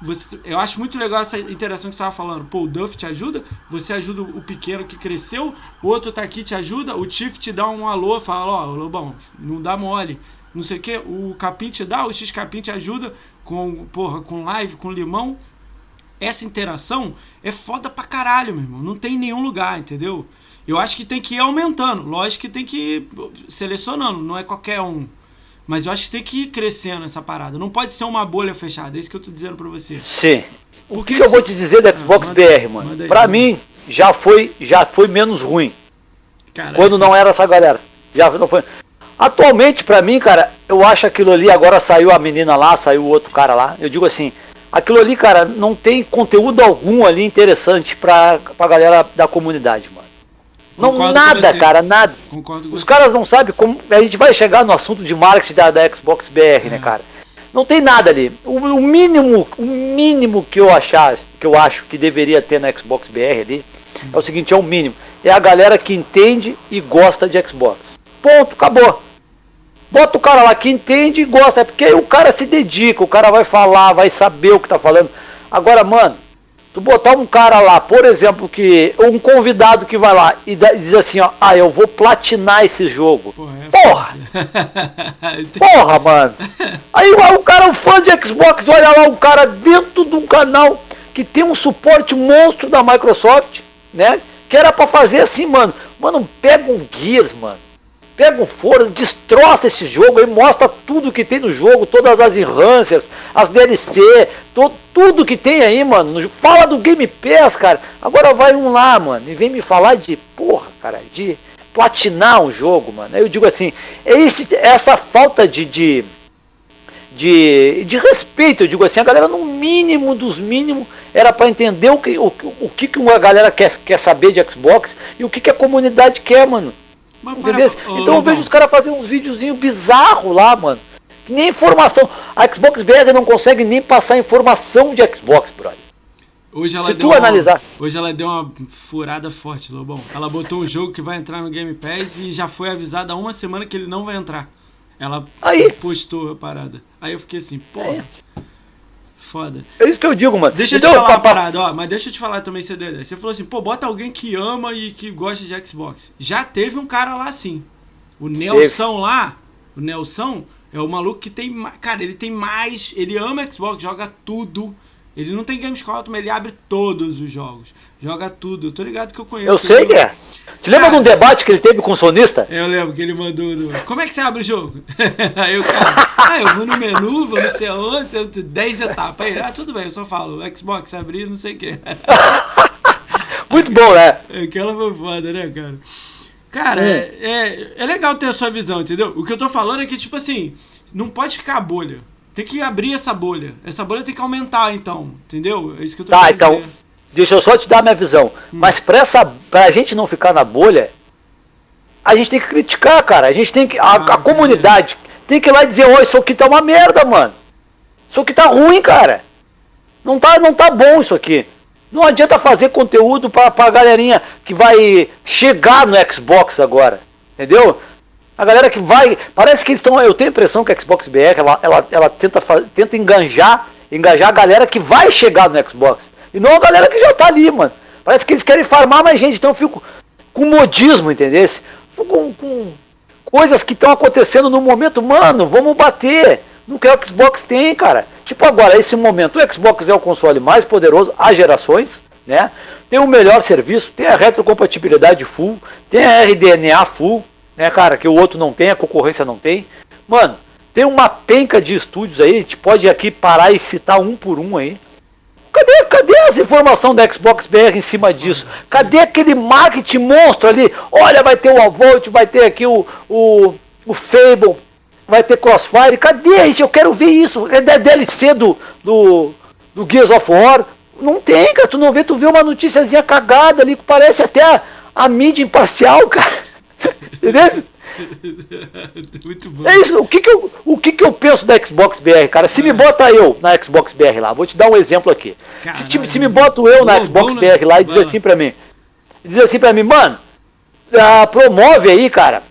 você, eu acho muito legal essa interação que você tava falando. Pô, o Duff te ajuda, você ajuda o pequeno que cresceu, o outro tá aqui te ajuda, o Tiff te dá um alô, fala, ó, oh, Lobão, não dá mole. Não sei o que, o Capim te dá, o X Capim te ajuda com, porra, com live, com limão. Essa interação é foda pra caralho, meu irmão. Não tem em nenhum lugar, entendeu? Eu acho que tem que ir aumentando. Lógico que tem que ir selecionando, não é qualquer um. Mas eu acho que tem que ir crescendo essa parada. Não pode ser uma bolha fechada, é isso que eu tô dizendo pra você. Sim. O que, que, eu vou te dizer da Xbox ah, BR, mano? Aí, pra mim, já foi, já foi menos ruim. Caraca. Quando não era essa galera. Já não foi. Atualmente, pra mim, cara, eu acho aquilo ali, agora saiu a menina lá, saiu o outro cara lá. Eu digo assim, aquilo ali, cara, não tem conteúdo algum ali interessante pra, pra galera da comunidade, mano. Não, Concordo nada, cara, nada. Concordo Os caras não sabem como. A gente vai chegar no assunto de marketing da, da Xbox BR, né, é. né, cara? Não tem nada ali. O, o, mínimo, o mínimo que eu achar, que eu acho que deveria ter na Xbox BR ali, hum. é o seguinte, é o mínimo. É a galera que entende e gosta de Xbox. Ponto, acabou. Bota o cara lá que entende e gosta, é porque o cara se dedica, o cara vai falar, vai saber o que tá falando. Agora, mano, Tu botar um cara lá, por exemplo, que um convidado que vai lá e diz assim, ó, ah, eu vou platinar esse jogo. Porra! É porra, porra mano! Aí o cara, um fã de Xbox, olha lá, um cara dentro de um canal que tem um suporte monstro da Microsoft, né? Que era para fazer assim, mano. Mano, pega um Gears, mano pega um foro, destroça esse jogo aí, mostra tudo que tem no jogo, todas as enhancers, as DLC, to, tudo que tem aí, mano. Fala do Game Pass, cara. Agora vai um lá, mano, e vem me falar de, porra, cara, de platinar um jogo, mano. Eu digo assim, é esse, essa falta de, de, de, de respeito, eu digo assim, a galera no mínimo dos mínimos era para entender o que, o, o que uma galera quer, quer saber de Xbox e o que, que a comunidade quer, mano. Para, então eu vejo os caras fazendo uns videozinhos bizarros lá, mano. Nem informação. A Xbox BR não consegue nem passar informação de Xbox, brother. Hoje ela, deu uma, hoje ela deu uma furada forte, Lobão. Ela botou um jogo que vai entrar no Game Pass e já foi avisada há uma semana que ele não vai entrar. Ela Aí. postou a parada. Aí eu fiquei assim. É. Foda. É isso que eu digo, mano. Deixa eu então, te falar uma parada, ó. Mas deixa eu te falar também, CD. Você falou assim, pô, bota alguém que ama e que gosta de Xbox. Já teve um cara lá assim. O Nelson lá, o Nelson é o maluco que tem. Cara, ele tem mais. Ele ama Xbox, joga tudo. Ele não tem Games Scout, mas ele abre todos os jogos. Joga tudo. Eu tô ligado que eu conheço. Eu sei que é. Te lembra de um debate que ele teve com o sonista? Eu lembro que ele mandou. No... Como é que você abre o jogo? Aí o cara, ah, eu vou no menu, vou não sei aonde, 10 etapas. Aí, ah, tudo bem, eu só falo, Xbox abrir, não sei o quê. Muito bom, né? Aquela foi foda, né, cara? Cara, é. É, é, é legal ter a sua visão, entendeu? O que eu tô falando é que, tipo assim, não pode ficar a bolha. Tem que abrir essa bolha. Essa bolha tem que aumentar, então. Entendeu? É isso que eu tô tá, então, dizer. Deixa eu só te dar minha visão. Hum. Mas pra, essa, pra gente não ficar na bolha, a gente tem que criticar, cara. A gente tem que. A, ah, a comunidade tem que ir lá e dizer, ô, isso aqui tá uma merda, mano. Isso aqui tá ruim, cara. Não tá, não tá bom isso aqui. Não adianta fazer conteúdo pra, pra galerinha que vai chegar no Xbox agora. Entendeu? A galera que vai. Parece que eles estão. Eu tenho a impressão que a Xbox BR ela, ela, ela tenta, tenta enganjar, engajar a galera que vai chegar no Xbox. E não a galera que já tá ali, mano. Parece que eles querem farmar mais gente. Então eu fico com modismo, entendeu? Com, com coisas que estão acontecendo no momento. Mano, vamos bater no que o Xbox tem, cara. Tipo agora, esse momento, o Xbox é o console mais poderoso há gerações, né? Tem o melhor serviço, tem a retrocompatibilidade full, tem a RDNA full, né, cara, que o outro não tem, a concorrência não tem. Mano, tem uma penca de estúdios aí, a gente pode aqui parar e citar um por um aí. Cadê, cadê as informações da Xbox BR em cima disso? Cadê aquele marketing monstro ali? Olha, vai ter o Avolt, vai ter aqui o, o, o Fable, vai ter Crossfire. Cadê, gente? Eu quero ver isso. A DLC do, do, do Gears of War? Não tem, cara. Tu não vê, tu vê uma noticiazinha cagada ali que parece até a, a mídia imparcial, cara. Entendeu? Muito bom. É isso, o que que, eu, o que que eu penso da Xbox BR, cara? Se me bota eu na Xbox BR lá, vou te dar um exemplo aqui. Se, se, me bota eu na Xbox BR lá e diz assim pra mim, diz assim pra mim, mano, uh, promove aí, cara,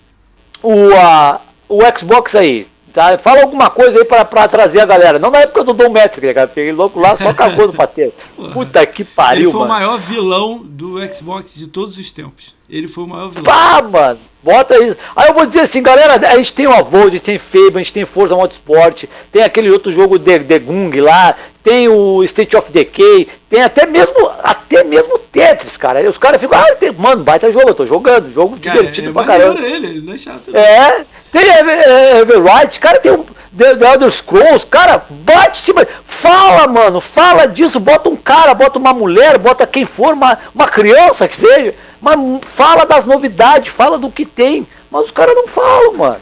o, uh, o Xbox aí, tá? Fala alguma coisa aí pra, pra trazer a galera. Não na época do Dom Metric, cara, porque louco lá só cagou no passeio. Puta que pariu, Ele foi mano. o maior vilão do Xbox de todos os tempos. Ele foi o maior vilão. Pá, mano! Bota isso. Aí eu vou dizer assim, galera, a gente tem o Avolt, a gente tem Fable, a gente tem Forza Motorsport, tem aquele outro jogo de, de Gung lá, tem o State of Decay, tem até mesmo até mesmo Tetris, cara. E os caras ficam, ah, tem, mano, baita jogo, eu tô jogando, jogo cara, divertido é pra caramba. Ele, ele não é chato. Não. É, tem Everwright, cara, tem o The, The Elder Scrolls, cara, bate cima, fala, mano, fala disso, bota um cara, bota uma mulher, bota quem for, uma, uma criança que seja mas fala das novidades, fala do que tem. Mas os caras não falam, mano.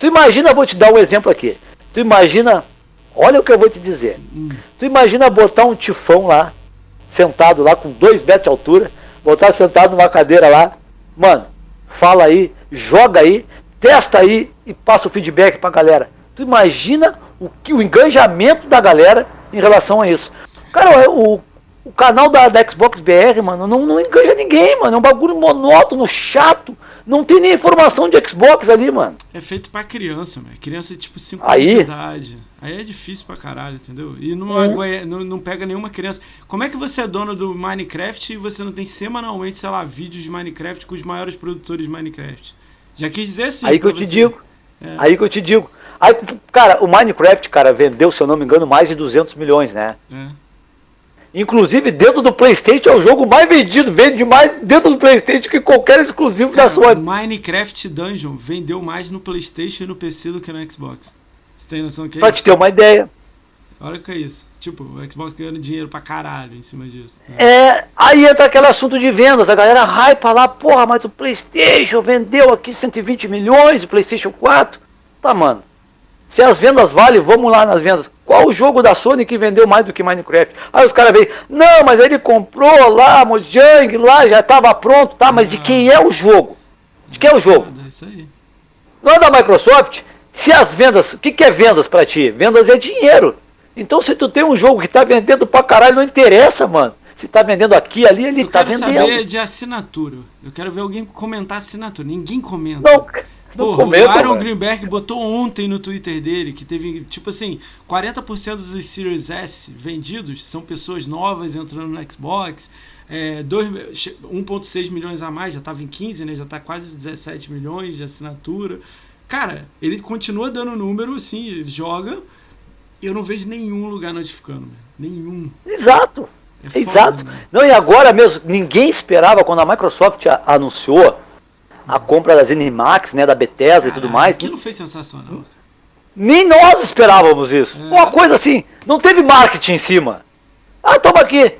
Tu imagina, vou te dar um exemplo aqui. Tu imagina, olha o que eu vou te dizer. Tu imagina botar um tifão lá, sentado lá com dois metros de altura, botar sentado numa cadeira lá, mano, fala aí, joga aí, testa aí e passa o feedback pra galera. Tu imagina o, que, o engajamento da galera em relação a isso. Cara, o, o canal da, da Xbox BR, mano, não, não enganja ninguém, mano. É um bagulho monótono, chato. Não tem nem informação de Xbox ali, mano. É feito pra criança, mano. Criança tipo 5 anos de idade. Aí é difícil pra caralho, entendeu? E não, é. não, não, pega nenhuma criança. Como é que você é dono do Minecraft e você não tem semanalmente, sei lá, vídeos de Minecraft com os maiores produtores de Minecraft? Já quis dizer assim. Aí que eu você. te digo. É. Aí que eu te digo. Aí, cara, o Minecraft, cara, vendeu, se eu não me engano, mais de 200 milhões, né? É. Inclusive, dentro do PlayStation é o jogo mais vendido. Vende mais dentro do PlayStation que qualquer exclusivo Cara, da Sony. Minecraft Dungeon vendeu mais no PlayStation e no PC do que no Xbox. Você tem noção que é Pra te ter uma ideia. Olha o que é isso. Tipo, o Xbox ganhando dinheiro pra caralho em cima disso. Né? É, aí entra aquele assunto de vendas. A galera hypa lá, porra, mas o PlayStation vendeu aqui 120 milhões, o PlayStation 4. Tá, mano. Se as vendas valem, vamos lá nas vendas. Qual o jogo da Sony que vendeu mais do que Minecraft? Aí os caras veem, não, mas ele comprou lá, Mojang, lá, já estava pronto, tá, mas de quem é o jogo? De quem é o jogo? É isso aí. Não é da Microsoft? Se as vendas, o que, que é vendas para ti? Vendas é dinheiro. Então se tu tem um jogo que tá vendendo pra caralho, não interessa, mano. Se tá vendendo aqui, ali, ele tá vendendo. Eu quero saber de assinatura. Eu quero ver alguém comentar assinatura. Ninguém comenta. Não, Pô, o Aaron Greenberg botou ontem no Twitter dele que teve, tipo assim, 40% dos Series S vendidos são pessoas novas entrando no Xbox. É, 1,6 milhões a mais, já estava em 15, né? Já está quase 17 milhões de assinatura. Cara, ele continua dando número, assim, ele joga. E eu não vejo nenhum lugar notificando, nenhum. Exato. É foda, Exato. Né? Não, e agora mesmo, ninguém esperava quando a Microsoft anunciou a compra da Zenimax, né, da Bethesda e tudo mais. Aquilo foi sensacional. Nem nós esperávamos isso. É. Uma coisa assim, não teve marketing em cima. Ah, toma aqui.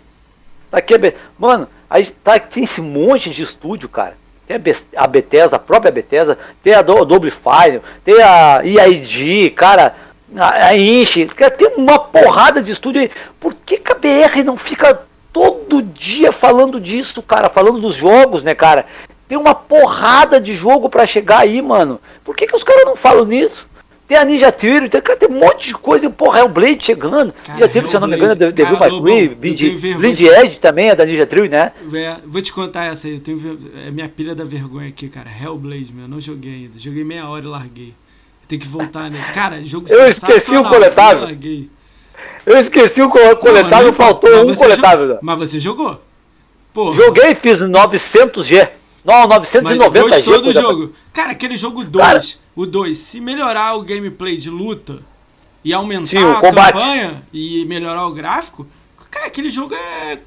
Tá aqui, mano, aí tá, tem esse monte de estúdio, cara. Tem a Bethesda, a própria Bethesda, tem a Double Fine, tem a EID, cara, a Inch, tem uma porrada de estúdio aí. Por que, que a BR não fica todo dia falando disso, cara? Falando dos jogos, né, cara? Tem uma porrada de jogo para chegar aí, mano. Por que, que os caras não falam nisso? Tem a Ninja Theory, tem, tem um monte de coisa. Porra, é o Blade chegando. Cara, Ninja Theory, se eu não me engano, é Devil May Cry. Blind Edge também é da Ninja Theory, né? É, vou te contar essa aí. Eu tenho, é minha pilha da vergonha aqui, cara. Hellblade, meu. Eu não joguei ainda. Joguei meia hora e larguei. Tem que voltar nele. Cara, jogo Eu esqueci o coletável. Eu, eu esqueci o coletável, não, faltou um coletável. Mas você jogou? Porra. Joguei, fiz 900G. Não, 990 Mas gostou do jogo. Cara, aquele jogo 2, o 2, se melhorar o gameplay de luta e aumentar Sim, a combate. campanha e melhorar o gráfico, cara, aquele jogo é, é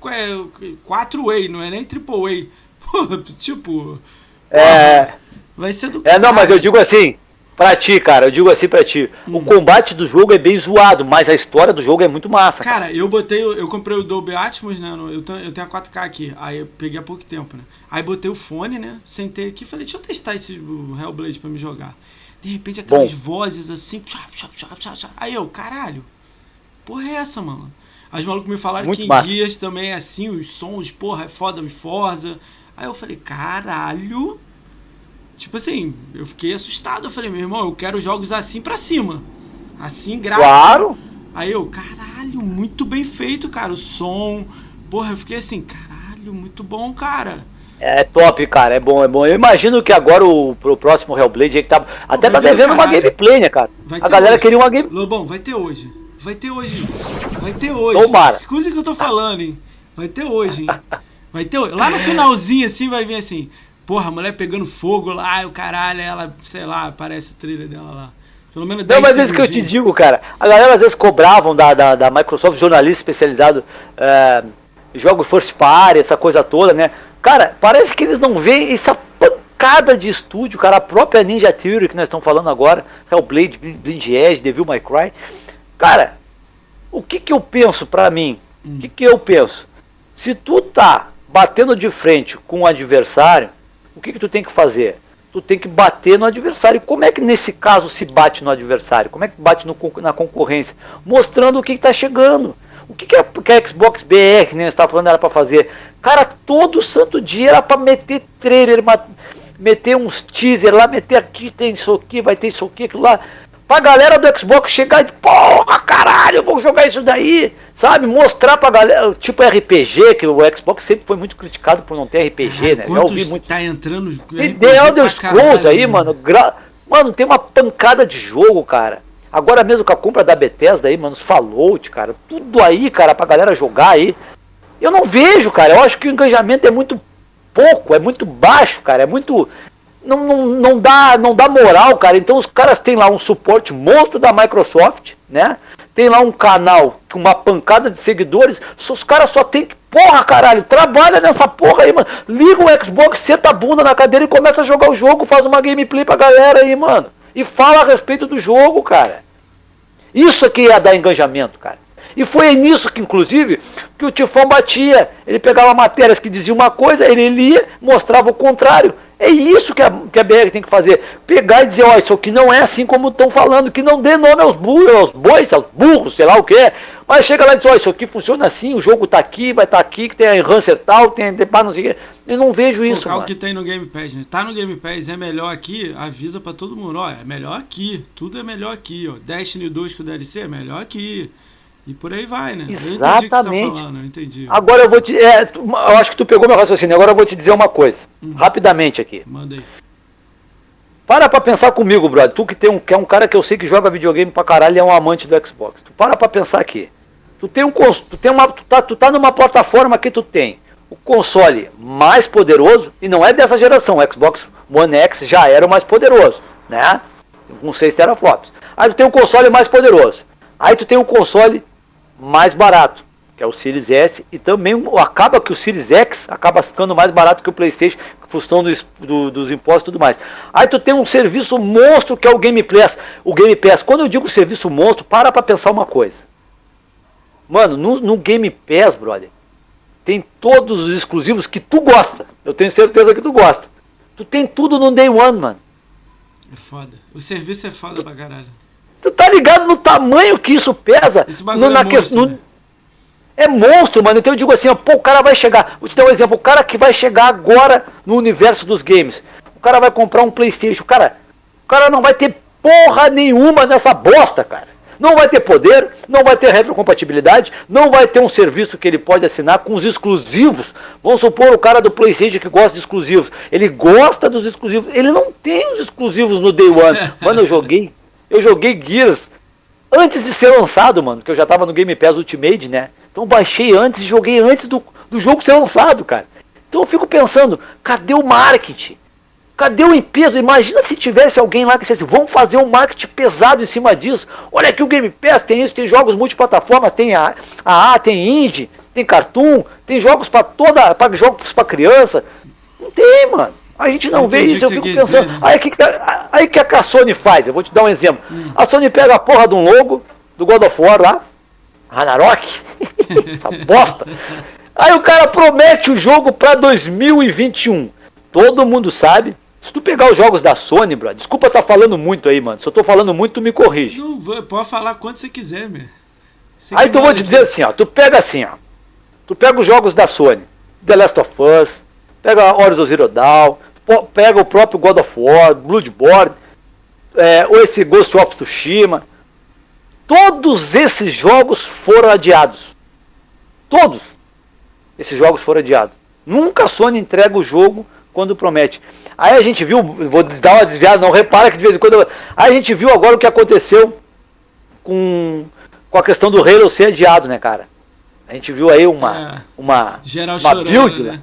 4-way, não é nem triple-way. tipo... É... Vai ser do É, não, mas eu digo assim, Pra ti, cara, eu digo assim pra ti. Hum. O combate do jogo é bem zoado, mas a história do jogo é muito massa. Cara, cara. eu botei. Eu comprei o Dolby Atmos, né? Eu tenho, eu tenho a 4K aqui. Aí eu peguei há pouco tempo, né? Aí botei o fone, né? Sentei aqui e falei, deixa eu testar esse Hellblade pra me jogar. De repente aquelas Bom. vozes assim. Tchap, tchap, tchap, tchap, Aí eu, caralho. Porra é essa, mano? As malucos me falaram muito que em guias também é assim, os sons, porra, é foda, me Forza. Aí eu falei, caralho Tipo assim, eu fiquei assustado. Eu falei, meu irmão, eu quero jogos assim pra cima. Assim, gráfico. Claro. Aí eu, caralho, muito bem feito, cara. O som. Porra, eu fiquei assim, caralho, muito bom, cara. É top, cara, é bom, é bom. Eu imagino que agora o pro próximo Hellblade que tá. Até tá devendo uma gameplay, né, cara? A galera hoje. queria uma gameplay. Lobão, vai ter hoje. Vai ter hoje. Vai ter hoje. Tomara. Escuta o que eu tô falando, hein? Vai ter hoje, hein? Vai ter hoje. Lá no finalzinho, assim, vai vir assim. Porra, a mulher pegando fogo lá, o caralho, ela, sei lá, aparece o trailer dela lá. Pelo menos 10 Não, mas é isso que eu te digo, cara. A galera às vezes cobravam da, da, da Microsoft, jornalista especializado, é, jogos first party, essa coisa toda, né? Cara, parece que eles não veem essa pancada de estúdio, cara. A própria Ninja Theory que nós estamos falando agora, Hellblade, Blind Edge, Devil May Cry. Cara, o que que eu penso pra mim? O hum. que que eu penso? Se tu tá batendo de frente com o um adversário, o que, que tu tem que fazer? Tu tem que bater no adversário. Como é que nesse caso se bate no adversário? Como é que bate no, na concorrência? Mostrando o que está chegando. O que, que, a, que a Xbox BR, né, falando, era para fazer? Cara, todo santo dia era para meter trailer, meter uns teaser lá, meter aqui, tem isso aqui, vai ter isso aqui, aquilo lá. Pra galera do Xbox chegar e, porra, caralho, eu vou jogar isso daí, sabe? Mostrar pra galera, tipo RPG, que o Xbox sempre foi muito criticado por não ter RPG, né? Já ouvi muito. Tá entrando. E The Elder Scrolls aí, mano. Gra... Mano, tem uma pancada de jogo, cara. Agora mesmo com a compra da Bethesda aí, mano, os Fallout, cara, tudo aí, cara, pra galera jogar aí. Eu não vejo, cara. Eu acho que o engajamento é muito pouco, é muito baixo, cara. É muito não, não, não, dá, não dá moral, cara. Então os caras têm lá um suporte monstro da Microsoft, né? Tem lá um canal com uma pancada de seguidores. Os caras só tem que. Porra, caralho, trabalha nessa porra aí, mano. Liga o Xbox, senta a bunda na cadeira e começa a jogar o jogo, faz uma gameplay pra galera aí, mano. E fala a respeito do jogo, cara. Isso aqui ia dar engajamento, cara. E foi nisso que, inclusive, que o Tifão batia. Ele pegava matérias que diziam uma coisa, ele lia, mostrava o contrário. É isso que a, que a BR tem que fazer. Pegar e dizer, ó, isso aqui não é assim como estão falando, que não dê nome aos burros, aos bois, aos burros, sei lá o que é. Mas chega lá e diz, ó, isso aqui funciona assim, o jogo tá aqui, vai estar tá aqui, que tem a enhancer tal, tem a não sei o que. Eu não vejo Focar isso, mano. o que tem no Game Pass, né? Tá no Game Pass, é melhor aqui, avisa para todo mundo, ó, é melhor aqui, tudo é melhor aqui, ó. Destiny 2 com o DLC é melhor aqui. E por aí vai, né? Exatamente. Eu entendi o que você tá falando, eu entendi. Agora eu vou te. É, tu, eu acho que tu pegou meu raciocínio. Agora eu vou te dizer uma coisa. Hum. Rapidamente aqui. Manda aí. Para pra pensar comigo, brother. Tu que, tem um, que é um cara que eu sei que joga videogame pra caralho e é um amante do Xbox. Tu para pra pensar aqui. Tu tem um tu tem uma, tu tá, tu tá numa plataforma que tu tem o console mais poderoso, e não é dessa geração, o Xbox One X já era o mais poderoso, né? Com 6 teraflops. Aí tu tem o console mais poderoso. Aí tu tem o console mais barato, que é o Series S, e também acaba que o Series X acaba ficando mais barato que o PlayStation, função do, do, dos impostos e tudo mais. Aí tu tem um serviço monstro que é o Game Pass. O Game Pass, quando eu digo serviço monstro, para pra pensar uma coisa. Mano, no, no Game Pass, brother, tem todos os exclusivos que tu gosta. Eu tenho certeza que tu gosta. Tu tem tudo no Day One, mano. É foda. O serviço é foda pra caralho. Tu tá ligado no tamanho que isso pesa? Esse no, na é, monstro, no, né? é monstro, mano. Então eu digo assim, ó, pô, o cara vai chegar. Vou te dar um exemplo. O cara que vai chegar agora no universo dos games. O cara vai comprar um Playstation. Cara, o cara não vai ter porra nenhuma nessa bosta, cara. Não vai ter poder, não vai ter retrocompatibilidade, não vai ter um serviço que ele pode assinar com os exclusivos. Vamos supor o cara do PlayStation que gosta de exclusivos. Ele gosta dos exclusivos. Ele não tem os exclusivos no Day One. Mano, eu joguei eu joguei Gears antes de ser lançado, mano, que eu já tava no Game Pass Ultimate, né? Então baixei antes e joguei antes do, do jogo ser lançado, cara. Então eu fico pensando, cadê o marketing? Cadê o peso? Imagina se tivesse alguém lá que dissesse, vamos fazer um marketing pesado em cima disso. Olha aqui o Game Pass, tem isso, tem jogos multiplataforma, tem a, a, tem indie, tem cartoon, tem jogos para toda, para jogos para criança. Não tem, mano. A gente não vê isso, eu fico pensando. Dizer, né? aí, que, aí que a Sony faz, eu vou te dar um exemplo. Hum. A Sony pega a porra de um logo do God of War lá, Ragnarok, essa bosta. Aí o cara promete o jogo para 2021. Todo mundo sabe. Se tu pegar os jogos da Sony, bro, desculpa tá falando muito aí, mano. Se eu tô falando muito, tu me corrige. Não, pode falar quanto você quiser, meu. Você aí tu vou te dizer assim, ó. Tu pega assim, ó. Tu pega os jogos da Sony. The Last of Us, pega Horizon Zero Dawn, pega o próprio God of War, Bloodborne, é, ou esse Ghost of Tsushima. Todos esses jogos foram adiados. Todos esses jogos foram adiados. Nunca a Sony entrega o jogo quando promete. Aí a gente viu, vou dar uma desviada, não repara que de vez em quando. Aí a gente viu agora o que aconteceu com, com a questão do Halo ser adiado, né, cara? A gente viu aí uma. É, uma, geral uma chorando, build, né?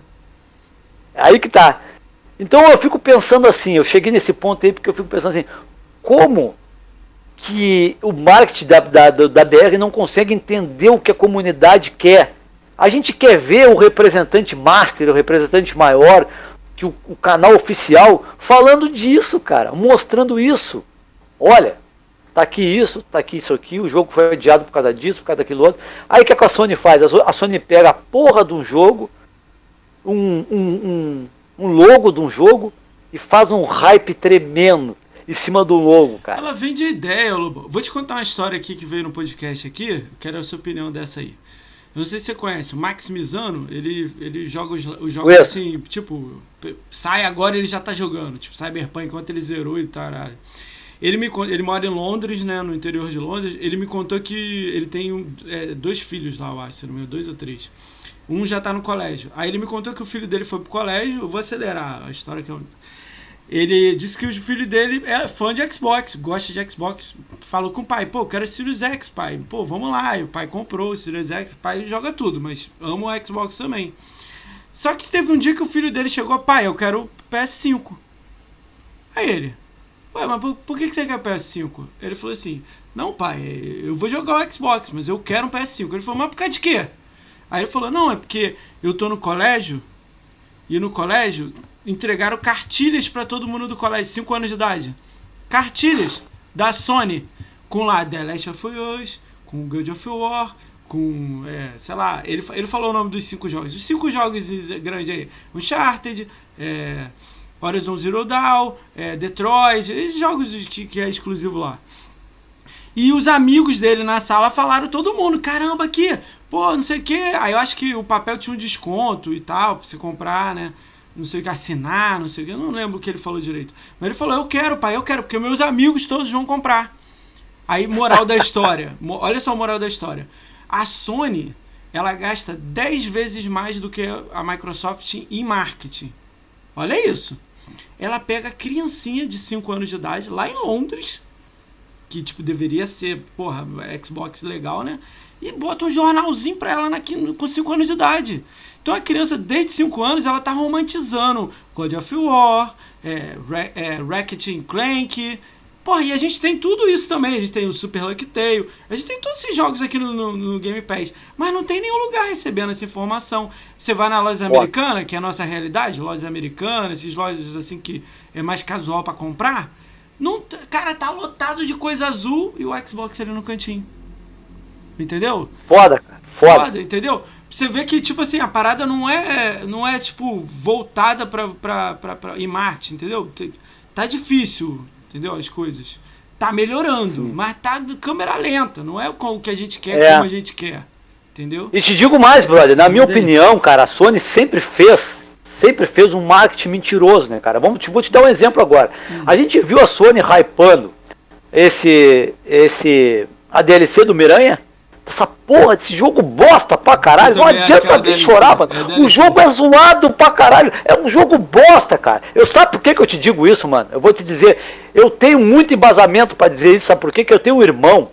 Aí que tá. Então eu fico pensando assim, eu cheguei nesse ponto aí porque eu fico pensando assim, como que o marketing da, da, da BR não consegue entender o que a comunidade quer. A gente quer ver o representante master, o representante maior, que o, o canal oficial falando disso, cara, mostrando isso. Olha, tá aqui isso, tá aqui isso aqui, o jogo foi adiado por causa disso, por causa daquilo outro. Aí o que, é a Sony faz? A Sony pega a porra de um jogo, um, um, um um logo de um jogo e faz um hype tremendo em cima do logo, cara. Ela vem de ideia, Lobo. Vou te contar uma história aqui que veio no podcast aqui. Quero a sua opinião dessa aí. Eu não sei se você conhece, o Max Mizano, ele, ele joga os, os jogos assim, tipo, sai agora ele já tá jogando, tipo Cyberpunk enquanto ele zerou e tal. Ele, me, ele mora em Londres, né, no interior de Londres. Ele me contou que ele tem é, dois filhos lá, eu acho, se não me engano, dois ou três. Um já tá no colégio. Aí ele me contou que o filho dele foi pro colégio. Eu vou acelerar a história que eu. Ele disse que o filho dele é fã de Xbox, gosta de Xbox. Falou com o pai, pô, quero Sirius X, pai. Pô, vamos lá. E o pai comprou o Sirius X. O pai joga tudo, mas ama o Xbox também. Só que teve um dia que o filho dele chegou, pai, eu quero PS5. Aí ele, ué, mas por, por que você quer PS5? Ele falou assim, não, pai, eu vou jogar o Xbox, mas eu quero um PS5. Ele falou, mas por causa de quê? Aí ele falou: Não, é porque eu tô no colégio e no colégio entregaram cartilhas para todo mundo do colégio, 5 anos de idade. Cartilhas da Sony com lá The Last of Us, com God of War, com, é, sei lá, ele, ele falou o nome dos cinco jogos. Os cinco jogos grandes aí: Uncharted, é, Horizon Zero Dawn, é, Detroit, esses jogos que, que é exclusivo lá. E os amigos dele na sala falaram todo mundo, caramba, aqui, pô, não sei o que. Aí eu acho que o papel tinha um desconto e tal, pra você comprar, né? Não sei o que, assinar, não sei o que. Eu não lembro o que ele falou direito. Mas ele falou, eu quero, pai, eu quero, porque meus amigos todos vão comprar. Aí, moral da história. Olha só a moral da história. A Sony, ela gasta 10 vezes mais do que a Microsoft em marketing. Olha isso. Ela pega a criancinha de 5 anos de idade lá em Londres que tipo deveria ser, porra, Xbox legal, né? E bota um jornalzinho pra ela na, com 5 anos de idade. Então a criança, desde 5 anos, ela tá romantizando God of War, é, é, Ratchet Clank. Porra, e a gente tem tudo isso também. A gente tem o Super Lucky Tale. A gente tem todos esses jogos aqui no, no, no Game Pass. Mas não tem nenhum lugar recebendo essa informação. Você vai na loja americana, que é a nossa realidade, lojas americanas, esses lojas assim que é mais casual para comprar não, cara, tá lotado de coisa azul e o Xbox ali no cantinho. Entendeu? Foda, cara. Foda. Foda, entendeu? Você vê que, tipo assim, a parada não é, não é tipo, voltada pra, pra, pra, pra em Marte, entendeu? Tá difícil, entendeu? As coisas. Tá melhorando, Sim. mas tá câmera lenta, não é o que a gente quer, é. como a gente quer. Entendeu? E te digo mais, brother, na minha opinião, cara, a Sony sempre fez sempre fez um marketing mentiroso, né, cara? Vamos, vou te dar um exemplo agora. Hum. A gente viu a Sony hypando esse, esse, a DLC do Miranha. Essa porra desse jogo bosta pra caralho. Não adianta é alguém chorar, mano. É o jogo é zoado pra caralho. É um jogo bosta, cara. Eu sabe por que, que eu te digo isso, mano? Eu vou te dizer. Eu tenho muito embasamento para dizer isso. Sabe por quê? Que eu tenho um irmão.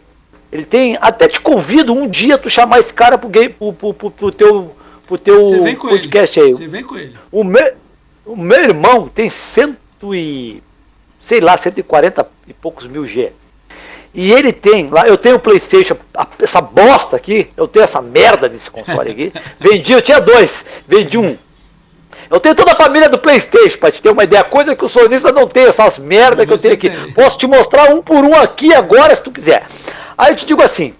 Ele tem. Até te convido um dia tu chamar esse cara pro, game, pro, pro, pro, pro teu pro teu podcast ele. aí. Você vem com ele. O meu, o meu irmão tem cento e. sei lá, 140 e poucos mil G. E ele tem, lá eu tenho o Playstation, essa bosta aqui, eu tenho essa merda desse console aqui. Vendi, eu tinha dois, vendi um. Eu tenho toda a família do Playstation, pra te ter uma ideia, coisa que o sonista não tem, essas merdas que eu tenho aqui. Tem. Posso te mostrar um por um aqui agora, se tu quiser. Aí eu te digo assim,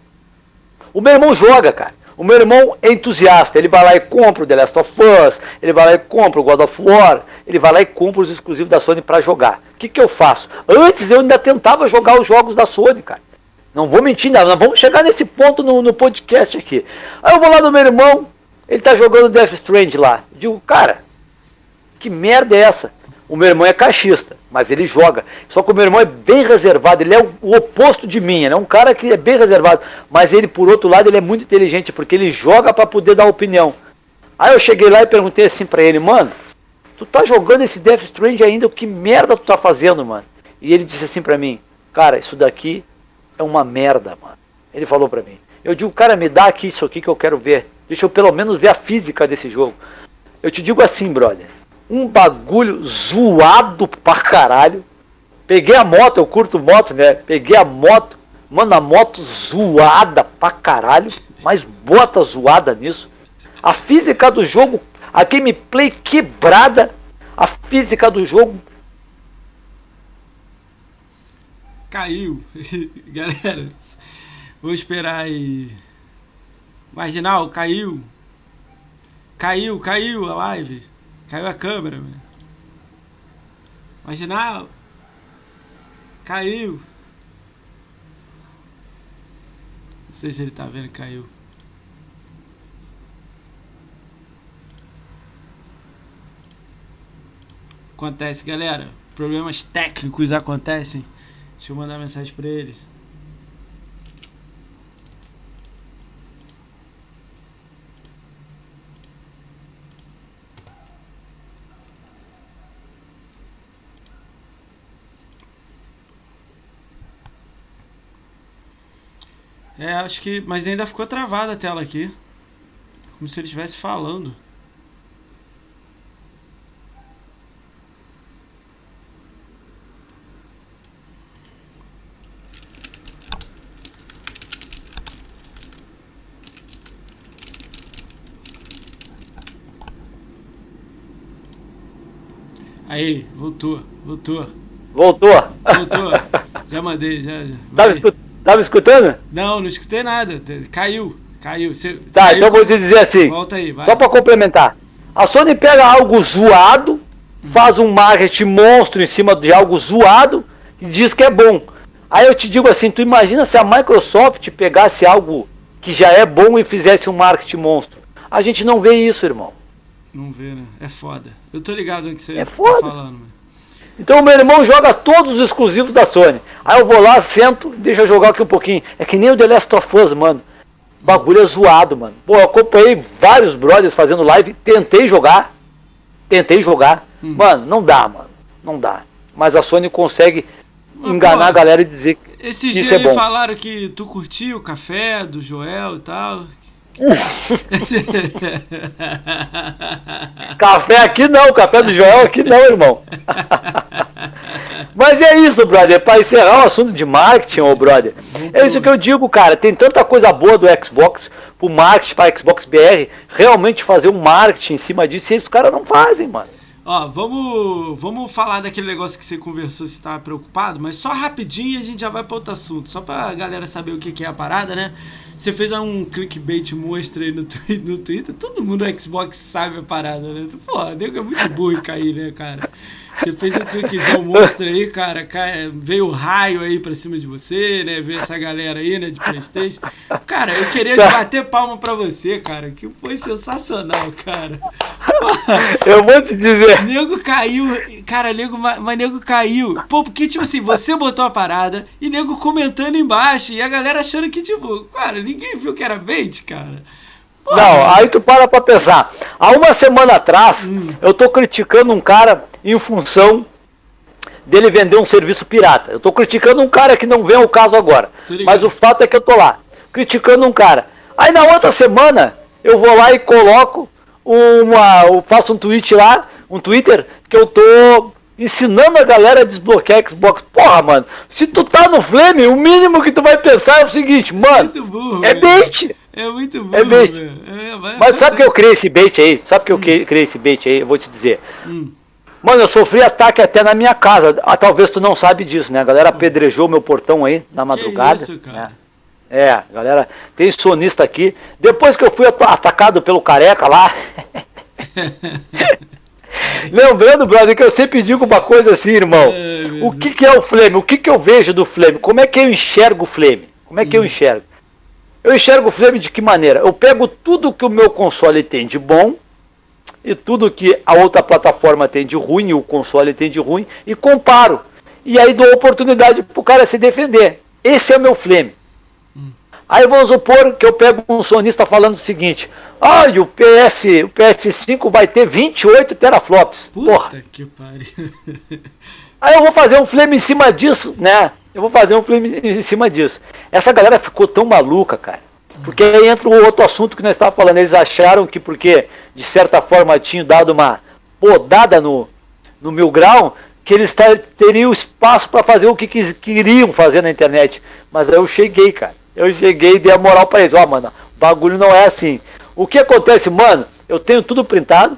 o meu irmão joga, cara. O meu irmão é entusiasta, ele vai lá e compra o The Last of Us, ele vai lá e compra o God of War, ele vai lá e compra os exclusivos da Sony para jogar. O que, que eu faço? Antes eu ainda tentava jogar os jogos da Sony, cara. Não vou mentir, não. Nós vamos chegar nesse ponto no, no podcast aqui. Aí eu vou lá no meu irmão, ele tá jogando Death Strand lá. Digo, cara, que merda é essa? O meu irmão é caixista, mas ele joga. Só que o meu irmão é bem reservado, ele é o, oposto de mim, é um cara que é bem reservado. Mas ele, por outro lado, ele é muito inteligente, porque ele joga para poder dar opinião. Aí eu cheguei lá e perguntei assim pra ele, mano, tu tá jogando esse Death Strange ainda, que merda tu tá fazendo, mano? E ele disse assim pra mim, cara, isso daqui é uma merda, mano. Ele falou pra mim. Eu digo, cara, me dá aqui isso aqui que eu quero ver. Deixa eu pelo menos ver a física desse jogo. Eu te digo assim, brother um bagulho zoado pra caralho. Peguei a moto, eu curto moto, né? Peguei a moto, mano, a moto zoada pra caralho, mas bota zoada nisso. A física do jogo, a gameplay quebrada, a física do jogo. Caiu. Galera, vou esperar aí. Marginal, caiu. Caiu, caiu a live. Caiu a câmera, velho. Marginal. Caiu. Não sei se ele tá vendo, caiu. Acontece, galera. Problemas técnicos acontecem. Deixa eu mandar mensagem pra eles. É, acho que. Mas ainda ficou travada a tela aqui. Como se ele estivesse falando. Aí, voltou, voltou. Voltou? Voltou. Já mandei, já. já. Tava, escut tava escutando? Não, não escutei nada. Caiu, caiu. Cê, tá, caiu, então vou te dizer assim. Volta aí, vai. Só para complementar. A Sony pega algo zoado, hum. faz um marketing monstro em cima de algo zoado e diz que é bom. Aí eu te digo assim, tu imagina se a Microsoft pegasse algo que já é bom e fizesse um marketing monstro. A gente não vê isso, irmão. Não vê, né? É foda. Eu tô ligado no que você é tá falando, mano. Então o meu irmão joga todos os exclusivos da Sony. Aí eu vou lá, sento, deixa eu jogar aqui um pouquinho. É que nem o The Last of Us, mano. O bagulho é zoado, mano. Pô, eu acompanhei vários brothers fazendo live, tentei jogar. Tentei jogar. Hum. Mano, não dá, mano. Não dá. Mas a Sony consegue Mas, enganar pô, a galera e dizer que esses dias é falaram que tu curtiu o café do Joel e tal. café aqui não, café do Joel aqui não, irmão. Mas é isso, brother. Para encerrar o assunto de marketing, ô brother. É isso que eu digo, cara. Tem tanta coisa boa do Xbox pro marketing para Xbox BR. Realmente fazer um marketing em cima disso, e os caras não fazem, mano. Ó, vamos, vamos falar daquele negócio que você conversou, você estava preocupado, mas só rapidinho a gente já vai para outro assunto, só para a galera saber o que, que é a parada, né? Você fez um clickbait monstro aí no, no Twitter, todo mundo no Xbox sabe a parada, né? Pô, nego é muito burro em cair, né, cara? Você fez um cliquezão monstro aí, cara, veio o raio aí pra cima de você, né? Veio essa galera aí, né, de Playstation. Cara, eu queria bater palma pra você, cara, que foi sensacional, cara. Eu vou te dizer. Nego caiu, cara, nego, mas nego caiu. Pô, porque, tipo assim, você botou a parada e nego comentando embaixo e a galera achando que, tipo, cara, ninguém viu que era bait, cara. Não, aí tu para pra pensar. Há uma semana atrás, hum. eu tô criticando um cara em função dele vender um serviço pirata. Eu tô criticando um cara que não vem ao caso agora. Mas o fato é que eu tô lá, criticando um cara. Aí na outra semana, eu vou lá e coloco uma. Eu faço um tweet lá, um Twitter, que eu tô ensinando a galera a desbloquear Xbox. Porra, mano, se tu tá no Flame, o mínimo que tu vai pensar é o seguinte, mano, burro, é bait. É muito bom. É bait. É, Mas sabe que eu criei esse bait aí? Sabe que eu hum. criei esse bait aí? Eu vou te dizer. Hum. Mano, eu sofri ataque até na minha casa. Ah, talvez tu não sabe disso, né? A galera apedrejou meu portão aí na madrugada. Que isso, cara? Né? É, galera, tem sonista aqui. Depois que eu fui atacado pelo careca lá. Lembrando, brother, que eu sempre digo uma coisa assim, irmão. o que, que é o flame? O que, que eu vejo do flame? Como é que eu enxergo o flame? Como é que hum. eu enxergo? Eu enxergo o Flame de que maneira? Eu pego tudo que o meu console tem de bom e tudo que a outra plataforma tem de ruim o console tem de ruim e comparo. E aí dou oportunidade para o cara se defender. Esse é o meu Flame. Hum. Aí vamos supor que eu pego um sonista falando o seguinte: olha, o, PS, o PS5 vai ter 28 teraflops. Puta Porra. que pariu. Aí eu vou fazer um flame em cima disso, né? Eu vou fazer um filme em cima disso. Essa galera ficou tão maluca, cara. Porque aí entra o outro assunto que nós estávamos falando. Eles acharam que porque, de certa forma, tinham dado uma podada no, no mil grau, que eles teriam espaço para fazer o que queriam fazer na internet. Mas aí eu cheguei, cara. Eu cheguei e dei a moral para eles. Ó, oh, mano, o bagulho não é assim. O que acontece, mano? Eu tenho tudo printado.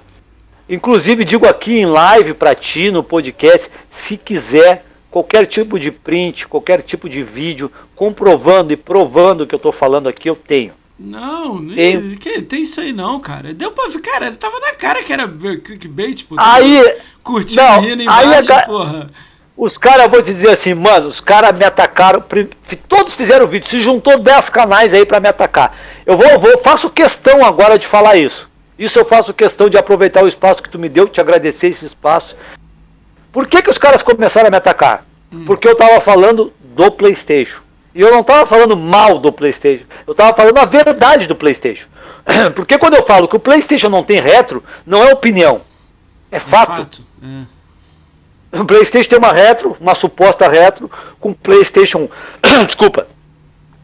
Inclusive, digo aqui em live para ti, no podcast, se quiser qualquer tipo de print, qualquer tipo de vídeo, comprovando e provando o que eu estou falando aqui, eu tenho. Não, tem, que, tem isso aí não, cara. Deu pra ver, cara, tava na cara que era clickbait, pô. Aí, curtindo não, rindo embaixo, aí a, porra. Os caras, vou te dizer assim, mano, os caras me atacaram, todos fizeram vídeo, se juntou 10 canais aí para me atacar. Eu vou, vou, faço questão agora de falar isso. Isso eu faço questão de aproveitar o espaço que tu me deu, te agradecer esse espaço. Por que, que os caras começaram a me atacar? Hum. Porque eu tava falando do PlayStation. E eu não tava falando mal do PlayStation. Eu tava falando a verdade do PlayStation. Porque quando eu falo que o PlayStation não tem retro, não é opinião. É, é fato. fato. É. O PlayStation tem uma retro, uma suposta retro, com PlayStation. Desculpa.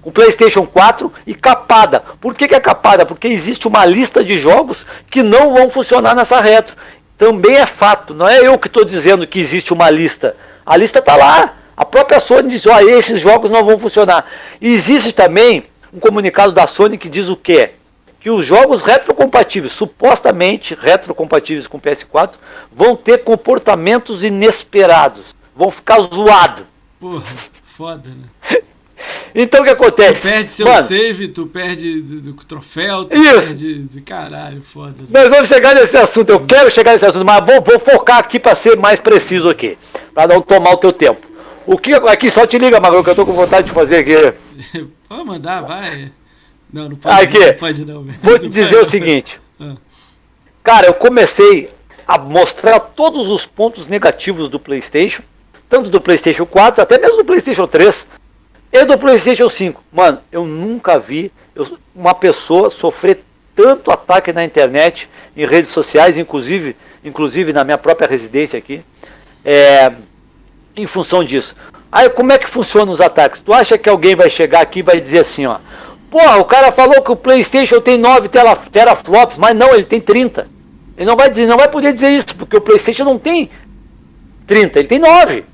Com PlayStation 4 e capada. Por que, que é capada? Porque existe uma lista de jogos que não vão funcionar nessa retro. Também é fato. Não é eu que estou dizendo que existe uma lista. A lista está lá. A própria Sony diz: ó, esses jogos não vão funcionar. E existe também um comunicado da Sony que diz o quê? que os jogos retrocompatíveis, supostamente retrocompatíveis com PS4, vão ter comportamentos inesperados. Vão ficar zoados. Porra, foda, né? então o que acontece? Tu perde seu Mano, save, tu perde do, do troféu, tu isso. perde de caralho, foda. Né? Nós vamos chegar nesse assunto, eu quero chegar nesse assunto, mas vou, vou focar aqui para ser mais preciso aqui, para não tomar o teu tempo. O que aqui só te liga, Magro, que eu tô com vontade de fazer aqui. Pode mandar, vai. Não, não pode, Aqui, não, pode não. Vou te dizer o seguinte. Ah. Cara, eu comecei a mostrar todos os pontos negativos do PlayStation, tanto do PlayStation 4, até mesmo do PlayStation 3 e do PlayStation 5. Mano, eu nunca vi uma pessoa sofrer tanto ataque na internet, em redes sociais, inclusive, inclusive na minha própria residência aqui, é, em função disso. Aí como é que funcionam os ataques? Tu acha que alguém vai chegar aqui e vai dizer assim, ó, Porra, o cara falou que o PlayStation tem 9 teraflops, mas não, ele tem 30. Ele não vai dizer, não vai poder dizer isso, porque o PlayStation não tem 30, ele tem 9.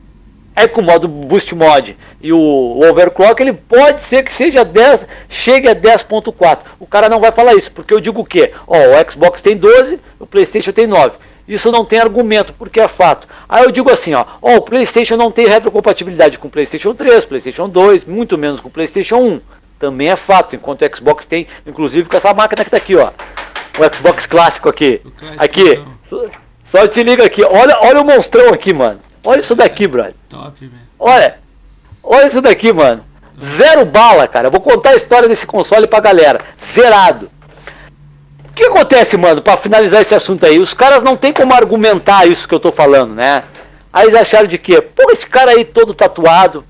É com o modo Boost Mod e o, o Overclock, ele pode ser que seja 10, chegue a 10.4. O cara não vai falar isso, porque eu digo o quê? Ó, o Xbox tem 12, o PlayStation tem 9. Isso não tem argumento, porque é fato. Aí eu digo assim, ó, ó o PlayStation não tem retrocompatibilidade com o PlayStation 3, PlayStation 2, muito menos com o PlayStation 1 também é fato, enquanto o Xbox tem, inclusive com essa máquina que está aqui, ó. O Xbox clássico aqui. Clássico aqui. Só, só te liga aqui. Olha, olha o monstrão aqui, mano. Olha isso daqui, brother. Top, velho. Olha. Olha isso daqui, mano. Top. Zero bala, cara. Eu vou contar a história desse console pra galera. Zerado. O que acontece, mano, para finalizar esse assunto aí? Os caras não tem como argumentar isso que eu tô falando, né? Aí eles acharam de quê? Pô, esse cara aí todo tatuado.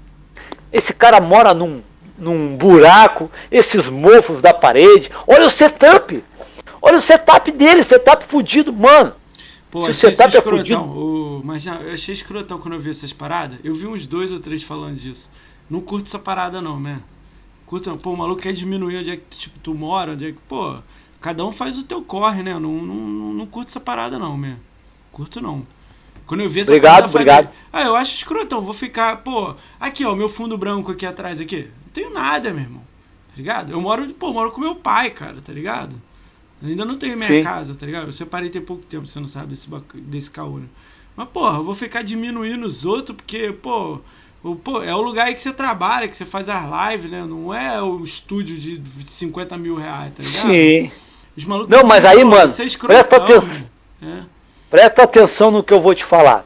Esse cara mora num num buraco, esses mofos da parede. Olha o setup. Olha o setup dele, setup fudido, mano. Pô, Se achei o setup é fudido. O, mas já, eu achei escrotão quando eu vi essas paradas. Eu vi uns dois ou três falando disso. Não curto essa parada não, né? Curto, pô, o maluco quer diminuir onde é que tipo, tu mora, onde é que. Pô, cada um faz o teu corre, né? Não, não, não, não curto essa parada não, man. Curto não. Quando eu vi essa obrigado, parada, obrigado. Falei, ah, eu acho escrotão, vou ficar, pô, aqui ó, meu fundo branco aqui atrás aqui tenho nada, meu irmão. Tá ligado? Eu moro, pô, moro com meu pai, cara, tá ligado? Eu ainda não tenho minha Sim. casa, tá ligado? Eu separei tem pouco tempo, você não sabe desse, desse caô, né? Mas, porra, eu vou ficar diminuindo os outros, porque, pô, pô, é o lugar aí que você trabalha, que você faz as lives, né? Não é o estúdio de 50 mil reais, tá ligado? Sim. Os malucos não, mas aí, mano, presta, atenção, é. presta atenção no que eu vou te falar.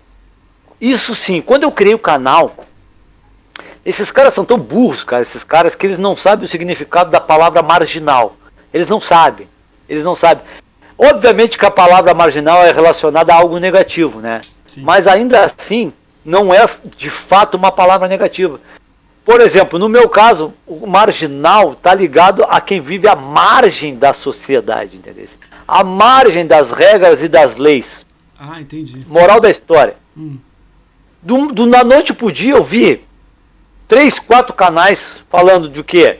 Isso sim, quando eu criei o canal, esses caras são tão burros, cara, esses caras, que eles não sabem o significado da palavra marginal. Eles não sabem. Eles não sabem. Obviamente que a palavra marginal é relacionada a algo negativo, né? Sim. Mas ainda assim, não é de fato uma palavra negativa. Por exemplo, no meu caso, o marginal está ligado a quem vive à margem da sociedade, entendeu? À margem das regras e das leis. Ah, entendi. Moral da história. Hum. Do, do, na noite pro dia eu vi três, quatro canais falando de quê?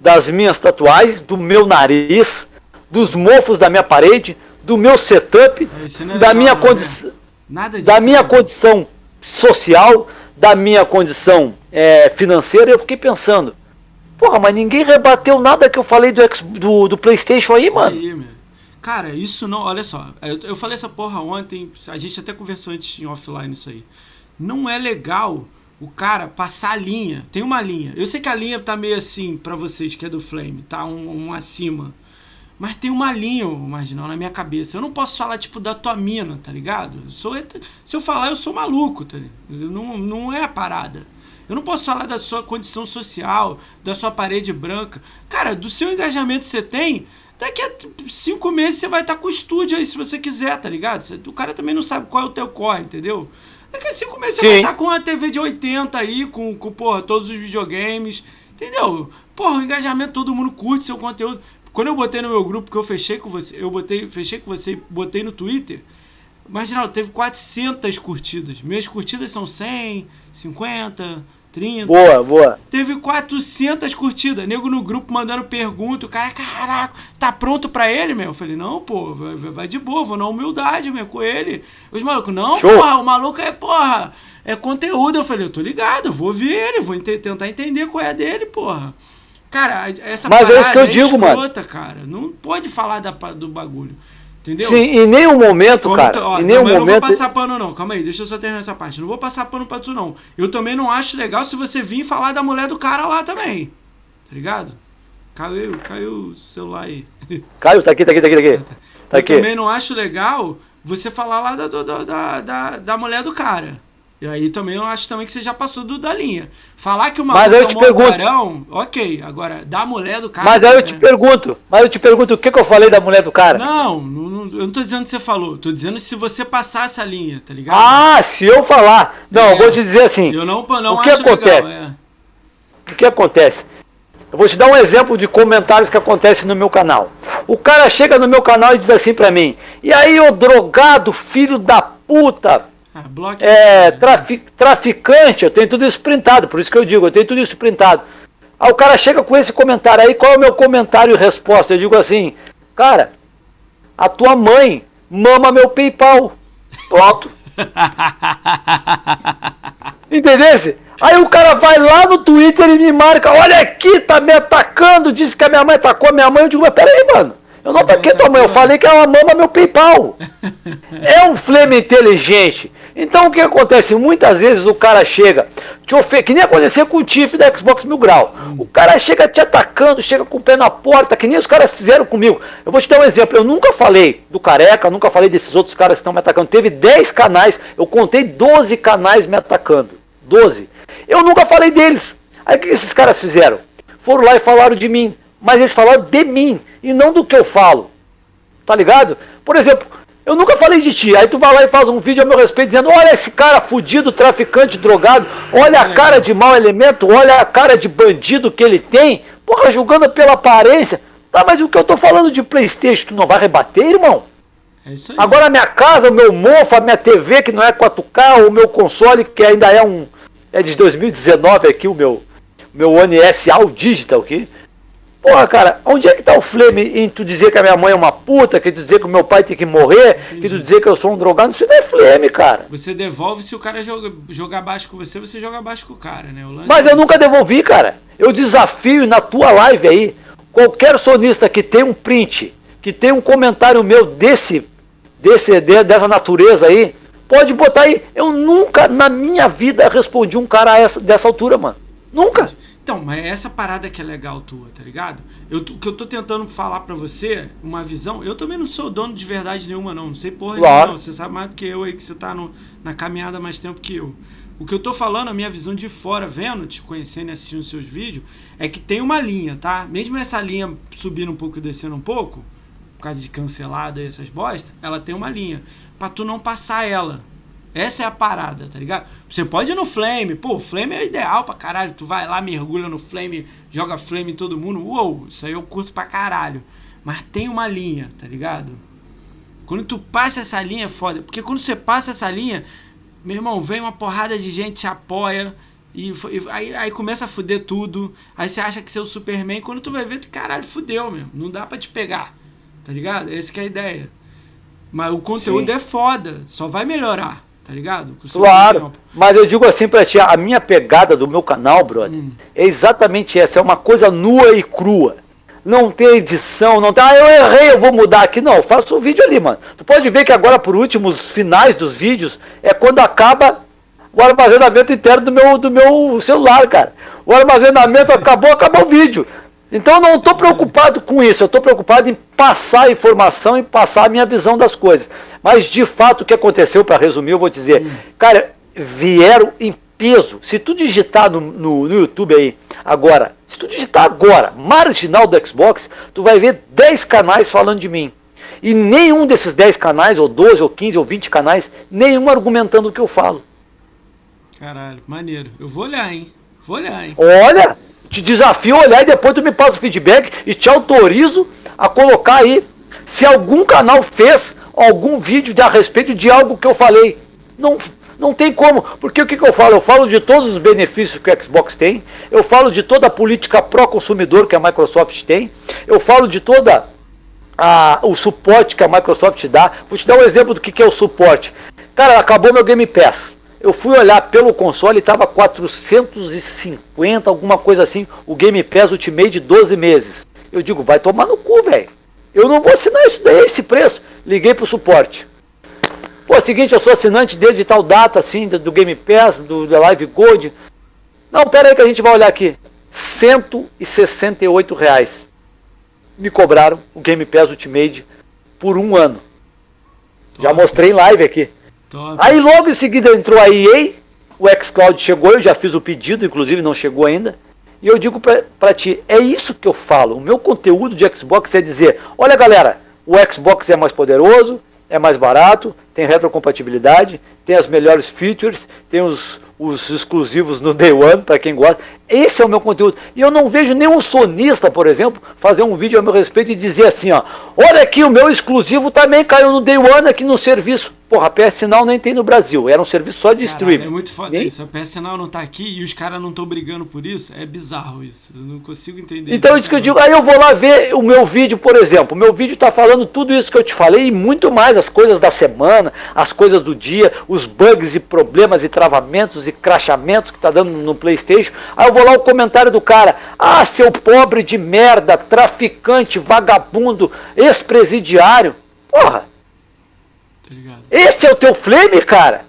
Das minhas tatuagens, do meu nariz, dos mofos da minha parede, do meu setup, é, é da minha condição, né? da minha condição social, da minha condição é, financeira. Eu fiquei pensando, porra, mas ninguém rebateu nada que eu falei do, do, do PlayStation aí, isso mano. Aí, Cara, isso não. Olha só, eu, eu falei essa porra ontem, a gente até conversou antes em offline isso aí. Não é legal o cara passar a linha. Tem uma linha. Eu sei que a linha tá meio assim para vocês, que é do Flame, tá um, um, acima. Mas tem uma linha, marginal, na minha cabeça. Eu não posso falar, tipo, da tua mina, tá ligado? Eu sou, se eu falar, eu sou maluco, tá ligado? Não, não é a parada. Eu não posso falar da sua condição social, da sua parede branca. Cara, do seu engajamento que você tem, daqui a cinco meses você vai estar tá com o estúdio aí, se você quiser, tá ligado? O cara também não sabe qual é o teu corre, entendeu? Daqui a cinco meses você vai estar com a TV de 80 aí, com, com porra, todos os videogames. Entendeu? Porra, o engajamento, todo mundo curte seu conteúdo. Quando eu botei no meu grupo que eu fechei com você, eu botei, fechei com você, botei no Twitter. Mas, Geraldo, teve 400 curtidas. Minhas curtidas são 100, 50, 30. Boa, boa. Teve 400 curtidas. Nego no grupo mandando pergunta. O cara, caraca, tá pronto pra ele, meu? Eu falei, não, pô, vai, vai de boa, vou na humildade, meu, com ele. Os malucos, não, Show. porra, o maluco é, porra, é conteúdo. Eu falei, eu tô ligado, eu vou ver ele, vou ent tentar entender qual é a dele, porra. Cara, essa Mas é isso que eu é digo, escrota, mano. cara. Não pode falar da, do bagulho. Entendeu? Sim, em nenhum momento, Como cara. Ó, em nenhum momento. Eu não vou passar pano, não. Calma aí, deixa eu só terminar essa parte. Não vou passar pano pra tu, não. Eu também não acho legal se você vir falar da mulher do cara lá também. Tá ligado? Caiu, caiu o celular aí. Caiu, tá aqui, tá aqui, tá aqui, tá aqui. Tá eu aqui. também não acho legal você falar lá da, da, da, da mulher do cara. E aí também eu acho também que você já passou do, da linha. Falar que o maluco é um pergunto, ok. Agora, da mulher do cara. Mas aí eu te né? pergunto, mas eu te pergunto o que, que eu falei da mulher do cara. Não, não, eu não tô dizendo que você falou. Tô dizendo se você passar essa linha, tá ligado? Ah, se eu falar. Não, é, eu vou te dizer assim. Eu não, não o que acontece? Legal, é. O que acontece? Eu vou te dar um exemplo de comentários que acontecem no meu canal. O cara chega no meu canal e diz assim pra mim: E aí, ô drogado, filho da puta, é, trafi traficante, eu tenho tudo isso printado, por isso que eu digo, eu tenho tudo isso printado. Aí o cara chega com esse comentário aí, qual é o meu comentário e resposta? Eu digo assim, cara, a tua mãe mama meu PayPal. Pronto. Entendesse? Aí o cara vai lá no Twitter e me marca, olha aqui, tá me atacando, disse que a minha mãe atacou a minha mãe. Eu digo, mas peraí, mano. Eu não ataquei tua mãe, eu falei que ela mama meu PayPal. É um flame inteligente. Então o que acontece? Muitas vezes o cara chega, te ofer... que nem aconteceu com o Tiff da Xbox Mil Grau. O cara chega te atacando, chega com o pé na porta, que nem os caras fizeram comigo. Eu vou te dar um exemplo, eu nunca falei do Careca, nunca falei desses outros caras que estão me atacando. Teve 10 canais, eu contei 12 canais me atacando. 12. Eu nunca falei deles. Aí o que esses caras fizeram? Foram lá e falaram de mim. Mas eles falaram de mim e não do que eu falo. Tá ligado? Por exemplo, eu nunca falei de ti. Aí tu vai lá e faz um vídeo a meu respeito dizendo: olha esse cara fudido, traficante, drogado, olha a cara de mau elemento, olha a cara de bandido que ele tem. Porra, julgando pela aparência. Tá, mas o que eu tô falando de Playstation, tu não vai rebater, irmão? É isso aí. Agora a minha casa, o meu mofa, a minha TV que não é 4K, o meu console que ainda é um. É de 2019 aqui, o meu, meu One S All Digital aqui. Porra, cara, onde é que tá o flame em tu dizer que a minha mãe é uma puta, que tu dizer que o meu pai tem que morrer, Entendi. que tu dizer que eu sou um drogado? Isso não é flame, cara. Você devolve se o cara joga, jogar baixo com você, você joga baixo com o cara, né? O Mas é eu nunca devolvi, cara. Eu desafio na tua live aí, qualquer sonista que tem um print, que tem um comentário meu desse, desse dessa natureza aí, pode botar aí. Eu nunca na minha vida respondi um cara essa, dessa altura, mano. Nunca. Então, mas é essa parada que é legal tua, tá ligado? Eu, o que eu tô tentando falar para você, uma visão. Eu também não sou dono de verdade nenhuma, não. Não sei porra claro. nenhuma, não. Você sabe mais do que eu aí, que você tá no, na caminhada mais tempo que eu. O que eu tô falando, a minha visão de fora, vendo, te conhecendo e assistindo seus vídeos, é que tem uma linha, tá? Mesmo essa linha subindo um pouco e descendo um pouco, por causa de cancelado e essas bostas, ela tem uma linha. para tu não passar ela. Essa é a parada, tá ligado? Você pode ir no Flame, pô, o Flame é ideal pra caralho. Tu vai lá, mergulha no Flame, joga Flame em todo mundo. Uou, isso aí eu curto pra caralho. Mas tem uma linha, tá ligado? Quando tu passa essa linha é foda. Porque quando você passa essa linha, meu irmão, vem uma porrada de gente te apoia. E, e aí, aí, começa a fuder tudo. Aí você acha que você é o Superman. Quando tu vai ver, tu, caralho, fudeu mesmo. Não dá pra te pegar. Tá ligado? Essa que é a ideia. Mas o conteúdo Sim. é foda. Só vai melhorar tá ligado? Claro, mas eu digo assim pra ti, a minha pegada do meu canal, brother, hum. é exatamente essa, é uma coisa nua e crua. Não tem edição, não tem, ah, eu errei, eu vou mudar aqui. Não, faço o vídeo ali, mano. Tu pode ver que agora, por último, os finais dos vídeos, é quando acaba o armazenamento interno do meu, do meu celular, cara. O armazenamento acabou, acabou o vídeo. Então eu não estou preocupado com isso, eu estou preocupado em passar a informação e passar a minha visão das coisas. Mas de fato o que aconteceu, para resumir, eu vou dizer, hum. cara, vieram em peso. Se tu digitar no, no, no, YouTube aí, agora, se tu digitar agora, marginal do Xbox, tu vai ver 10 canais falando de mim. E nenhum desses 10 canais, ou 12, ou 15, ou 20 canais, nenhum argumentando o que eu falo. Caralho, maneiro. Eu vou olhar, hein? Vou olhar, hein? Olha, te desafio a olhar e depois tu me passa o feedback e te autorizo a colocar aí se algum canal fez algum vídeo a respeito de algo que eu falei. Não, não tem como, porque o que, que eu falo? Eu falo de todos os benefícios que o Xbox tem, eu falo de toda a política pró-consumidor que a Microsoft tem, eu falo de toda a, o suporte que a Microsoft dá. Vou te dar um exemplo do que, que é o suporte. Cara, acabou meu Game Pass. Eu fui olhar pelo console e estava 450, alguma coisa assim, o Game Pass Ultimate de 12 meses. Eu digo, vai tomar no cu, velho. Eu não vou assinar isso daí, esse preço. Liguei pro suporte. Pô, é o seguinte, eu sou assinante desde tal data, assim, do Game Pass, do da Live Gold. Não, pera aí que a gente vai olhar aqui. 168 reais. Me cobraram o Game Pass Ultimate por um ano. Já mostrei em live aqui. Top. Aí logo em seguida entrou a EA, o xCloud chegou, eu já fiz o pedido, inclusive não chegou ainda. E eu digo para ti, é isso que eu falo. O meu conteúdo de Xbox é dizer: olha galera, o Xbox é mais poderoso, é mais barato, tem retrocompatibilidade, tem as melhores features, tem os, os exclusivos no Day One, para quem gosta. Esse é o meu conteúdo. E eu não vejo nenhum sonista, por exemplo, fazer um vídeo a meu respeito e dizer assim, ó, olha aqui, o meu exclusivo também caiu no Day One aqui no serviço. Porra, a PS Sinal nem tem no Brasil, era um serviço só de Caralho, streaming. É muito foda isso, a PS Sinal não tá aqui e os caras não estão brigando por isso, é bizarro isso, eu não consigo entender Então isso, isso que eu digo, aí eu vou lá ver o meu vídeo, por exemplo, o meu vídeo tá falando tudo isso que eu te falei e muito mais, as coisas da semana, as coisas do dia, os bugs e problemas e travamentos e crachamentos que tá dando no Playstation, aí eu vou lá o comentário do cara, ah, seu pobre de merda, traficante, vagabundo, ex-presidiário, porra, Esse é o teu flame, cara?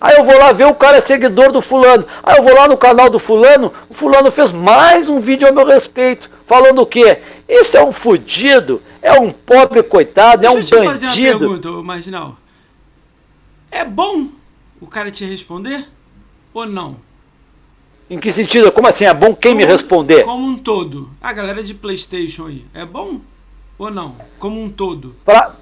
Aí eu vou lá ver o cara é seguidor do fulano. Aí eu vou lá no canal do fulano, o fulano fez mais um vídeo a meu respeito, falando o quê? Isso é um fudido, é um pobre coitado, Deixa é um bandido. Deixa eu te fazer uma pergunta, Marginal. É bom o cara te responder ou não? Em que sentido? Como assim? É bom quem como, me responder? Como um todo. A galera de Playstation aí. É bom ou não? Como um todo. Pra,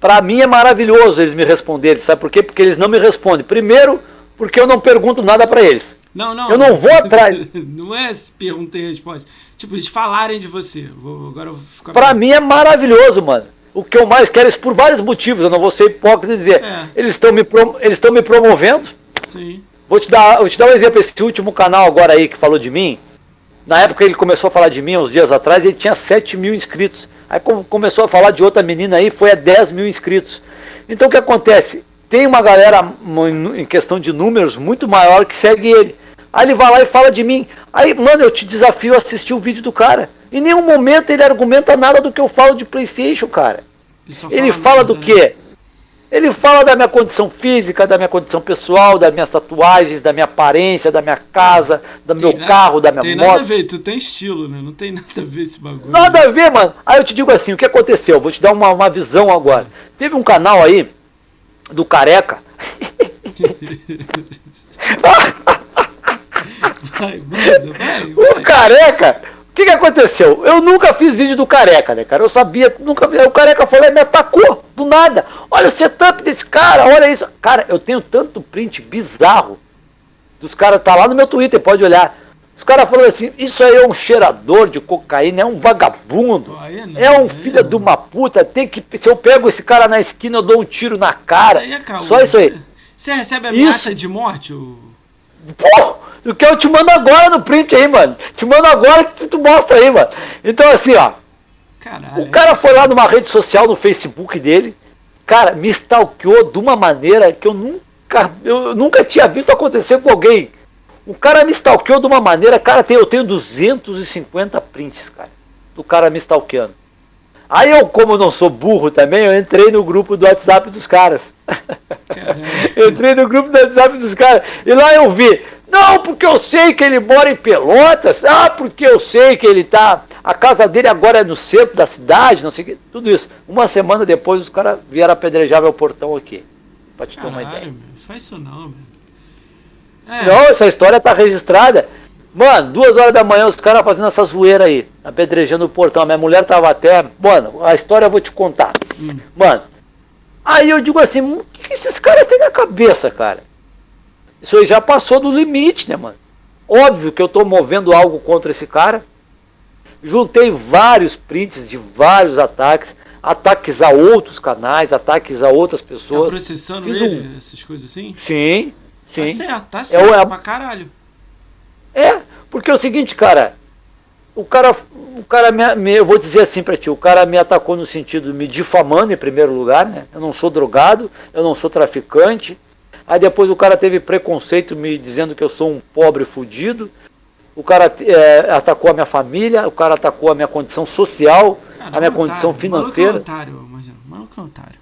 para mim é maravilhoso eles me responderem, sabe por quê? Porque eles não me respondem. Primeiro, porque eu não pergunto nada para eles. Não, não. Eu não vou atrás. não é pergunta e resposta. Tipo, eles falarem de você. Vou, agora ficar. Pra mim é maravilhoso, mano. O que eu mais quero é isso por vários motivos. Eu não vou ser hipócrita e dizer. É. Eles estão me, prom eles me promovendo. Sim. Vou te, dar, vou te dar um exemplo. Esse último canal agora aí que falou de mim. Na época ele começou a falar de mim, uns dias atrás, ele tinha 7 mil inscritos. Aí começou a falar de outra menina aí, foi a 10 mil inscritos. Então o que acontece? Tem uma galera, em questão de números, muito maior que segue ele. Aí ele vai lá e fala de mim. Aí, mano, eu te desafio a assistir o vídeo do cara. Em nenhum momento ele argumenta nada do que eu falo de Playstation, cara. Ele, ele fala do né? quê? Ele fala da minha condição física, da minha condição pessoal, das minhas tatuagens, da minha aparência, da minha casa, do tem meu nada, carro, da minha tem moto. Tem nada a ver, tu tem estilo, né? Não tem nada a ver esse bagulho. Nada a ver, mano. Aí eu te digo assim, o que aconteceu? Vou te dar uma, uma visão agora. Teve um canal aí, do Careca. vai, manda, vai, vai. O Careca que, que aconteceu? Eu nunca fiz vídeo do careca, né, cara? Eu sabia, nunca O careca falou, me atacou, do nada. Olha o setup desse cara, olha isso. Cara, eu tenho tanto print bizarro dos caras, tá lá no meu Twitter, pode olhar. Os caras falaram assim, isso aí é um cheirador de cocaína, é um vagabundo, é um filho de uma puta, tem que. Se eu pego esse cara na esquina, eu dou um tiro na cara. Isso é Só isso aí. Você recebe ameaça isso. de morte? O... Porra! O que eu te mando agora no print aí, mano. Te mando agora que tu, tu mostra aí, mano. Então, assim, ó. Caralho. O cara foi lá numa rede social no Facebook dele. Cara, me stalkeou de uma maneira que eu nunca, eu nunca tinha visto acontecer com alguém. O cara me stalkeou de uma maneira, cara, eu tenho 250 prints, cara, do cara me stalkeando. Aí eu, como não sou burro também, eu entrei no grupo do WhatsApp dos caras. entrei no grupo do WhatsApp dos caras. E lá eu vi não, porque eu sei que ele mora em Pelotas. Ah, porque eu sei que ele tá. A casa dele agora é no centro da cidade, não sei o que. Tudo isso. Uma semana depois os caras vieram apedrejar meu portão aqui. Pra te Caralho, ter uma ideia. Meu, faz isso não. É. Não, essa história tá registrada. Mano, duas horas da manhã os caras fazendo essa zoeira aí, apedrejando o portão. Minha mulher tava até. Mano, a história eu vou te contar. Hum. Mano, aí eu digo assim: o que esses caras têm na cabeça, cara? Isso aí já passou do limite, né, mano? Óbvio que eu tô movendo algo contra esse cara. Juntei vários prints de vários ataques, ataques a outros canais, ataques a outras pessoas. Tá processando Fiz ele, um... essas coisas assim? Sim, sim. Tá certo, tá certo, é, pra caralho. É, porque é o seguinte, cara, o cara, o cara me, me, eu vou dizer assim para ti, o cara me atacou no sentido de me difamando em primeiro lugar, né? Eu não sou drogado, eu não sou traficante. Aí depois o cara teve preconceito me dizendo que eu sou um pobre fudido. O cara é, atacou a minha família, o cara atacou a minha condição social, cara, a minha condição financeira. Maluco é otário, imagina. Maluco é otário.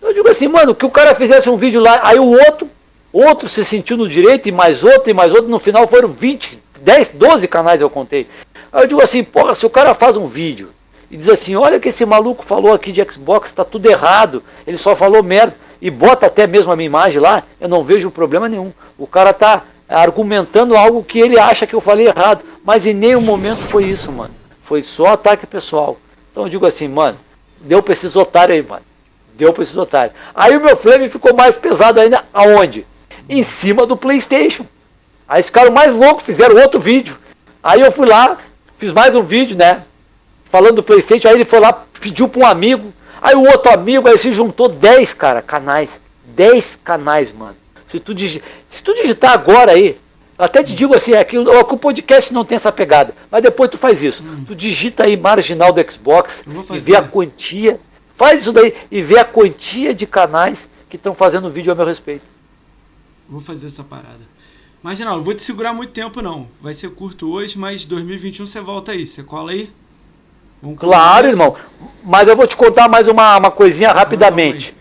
Eu digo assim, mano, que o cara fizesse um vídeo lá, aí o outro, outro se sentiu no direito, e mais outro, e mais outro, no final foram 20, 10, 12 canais eu contei. Aí eu digo assim, porra, se o cara faz um vídeo e diz assim, olha que esse maluco falou aqui de Xbox, tá tudo errado, ele só falou merda, e bota até mesmo a minha imagem lá, eu não vejo problema nenhum. O cara tá argumentando algo que ele acha que eu falei errado, mas em nenhum momento foi isso, mano. Foi só ataque pessoal. Então eu digo assim, mano, deu pra esses otários aí, mano. Deu pra esses otários. Aí o meu flame ficou mais pesado ainda, aonde? Em cima do Playstation. Aí esse cara mais louco fizeram outro vídeo. Aí eu fui lá, Fiz mais um vídeo, né? Falando do Playstation, aí ele foi lá, pediu para um amigo. Aí o outro amigo, aí se juntou 10, cara, canais. 10 canais, mano. Se tu, digi se tu digitar agora aí, até te digo assim, é que o, o podcast não tem essa pegada. Mas depois tu faz isso. Hum. Tu digita aí marginal do Xbox e vê a quantia. Faz isso daí e vê a quantia de canais que estão fazendo vídeo a meu respeito. Vou fazer essa parada. Mas não, vou te segurar muito tempo não. Vai ser curto hoje, mas 2021 você volta aí. Você cola aí? Claro, irmão. Mas eu vou te contar mais uma, uma coisinha rapidamente.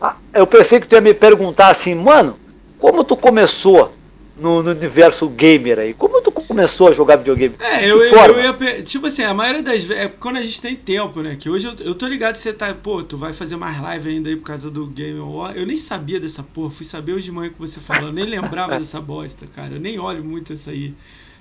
Ah, eu pensei que tu ia me perguntar assim, mano, como tu começou no, no, universo gamer aí? Como tu começou a jogar videogame? É, eu, eu, eu, ia. Tipo assim, a maioria das vezes. É quando a gente tem tempo, né? Que hoje eu, eu tô ligado que você tá. Pô, tu vai fazer mais live ainda aí por causa do Game War. Eu nem sabia dessa porra. Fui saber hoje de manhã que você falou. Eu nem lembrava dessa bosta, cara. Eu nem olho muito isso aí.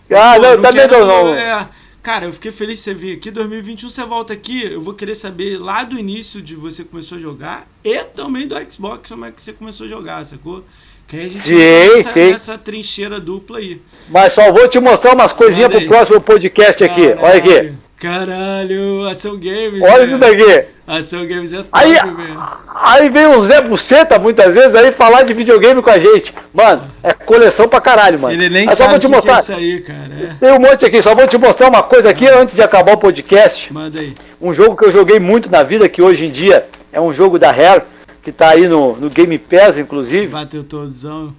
Ah, pô, não, não também quero, não. É, cara, eu fiquei feliz de você vir aqui. 2021 você volta aqui. Eu vou querer saber lá do início de você começou a jogar e também do Xbox como é que você começou a jogar, sacou? Que a gente sim, essa, sim. essa trincheira dupla aí. Mas só vou te mostrar umas coisinhas pro próximo podcast aqui. Olha aqui. Caralho, Ação Games. Olha isso daqui. Ação Games é top, aí, mesmo. Aí vem o Zé Buceta muitas vezes aí falar de videogame com a gente. Mano, é coleção pra caralho, mano. Ele nem sabe o que, é isso aí, cara. É. Tem um monte aqui, só vou te mostrar uma coisa aqui antes de acabar o podcast. Manda aí. Um jogo que eu joguei muito na vida, que hoje em dia é um jogo da Rare, que tá aí no, no Game Pass, inclusive. Bateu todzão.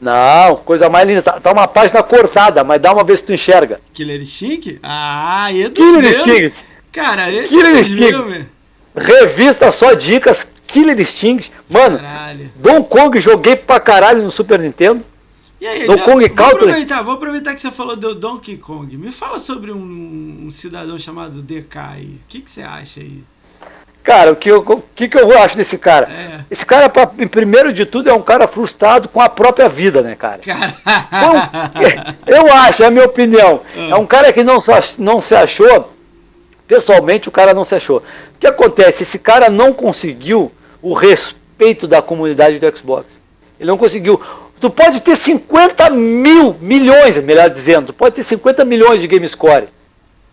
Não, coisa mais linda. Tá, tá, uma página cortada, mas dá uma vez que tu enxerga. Killer Instinct? Ah, Edu Killer Instinct. Cara, esse Killer é Instinct. Revista só dicas, Killer Instinct. Mano, caralho. Don Kong joguei pra caralho no Super Nintendo. E aí, Don Kong vou aproveitar, vou aproveitar que você falou do Donkey Kong. Me fala sobre um, um cidadão chamado DK aí. O que, que você acha aí? Cara, o que eu, o que, que eu acho desse cara? É. Esse cara, pra, primeiro de tudo, é um cara frustrado com a própria vida, né, cara? eu acho, é a minha opinião. É. é um cara que não, não se achou, pessoalmente, o cara não se achou. O que acontece? Esse cara não conseguiu o respeito da comunidade do Xbox. Ele não conseguiu. Tu pode ter 50 mil, milhões, melhor dizendo, tu pode ter 50 milhões de game score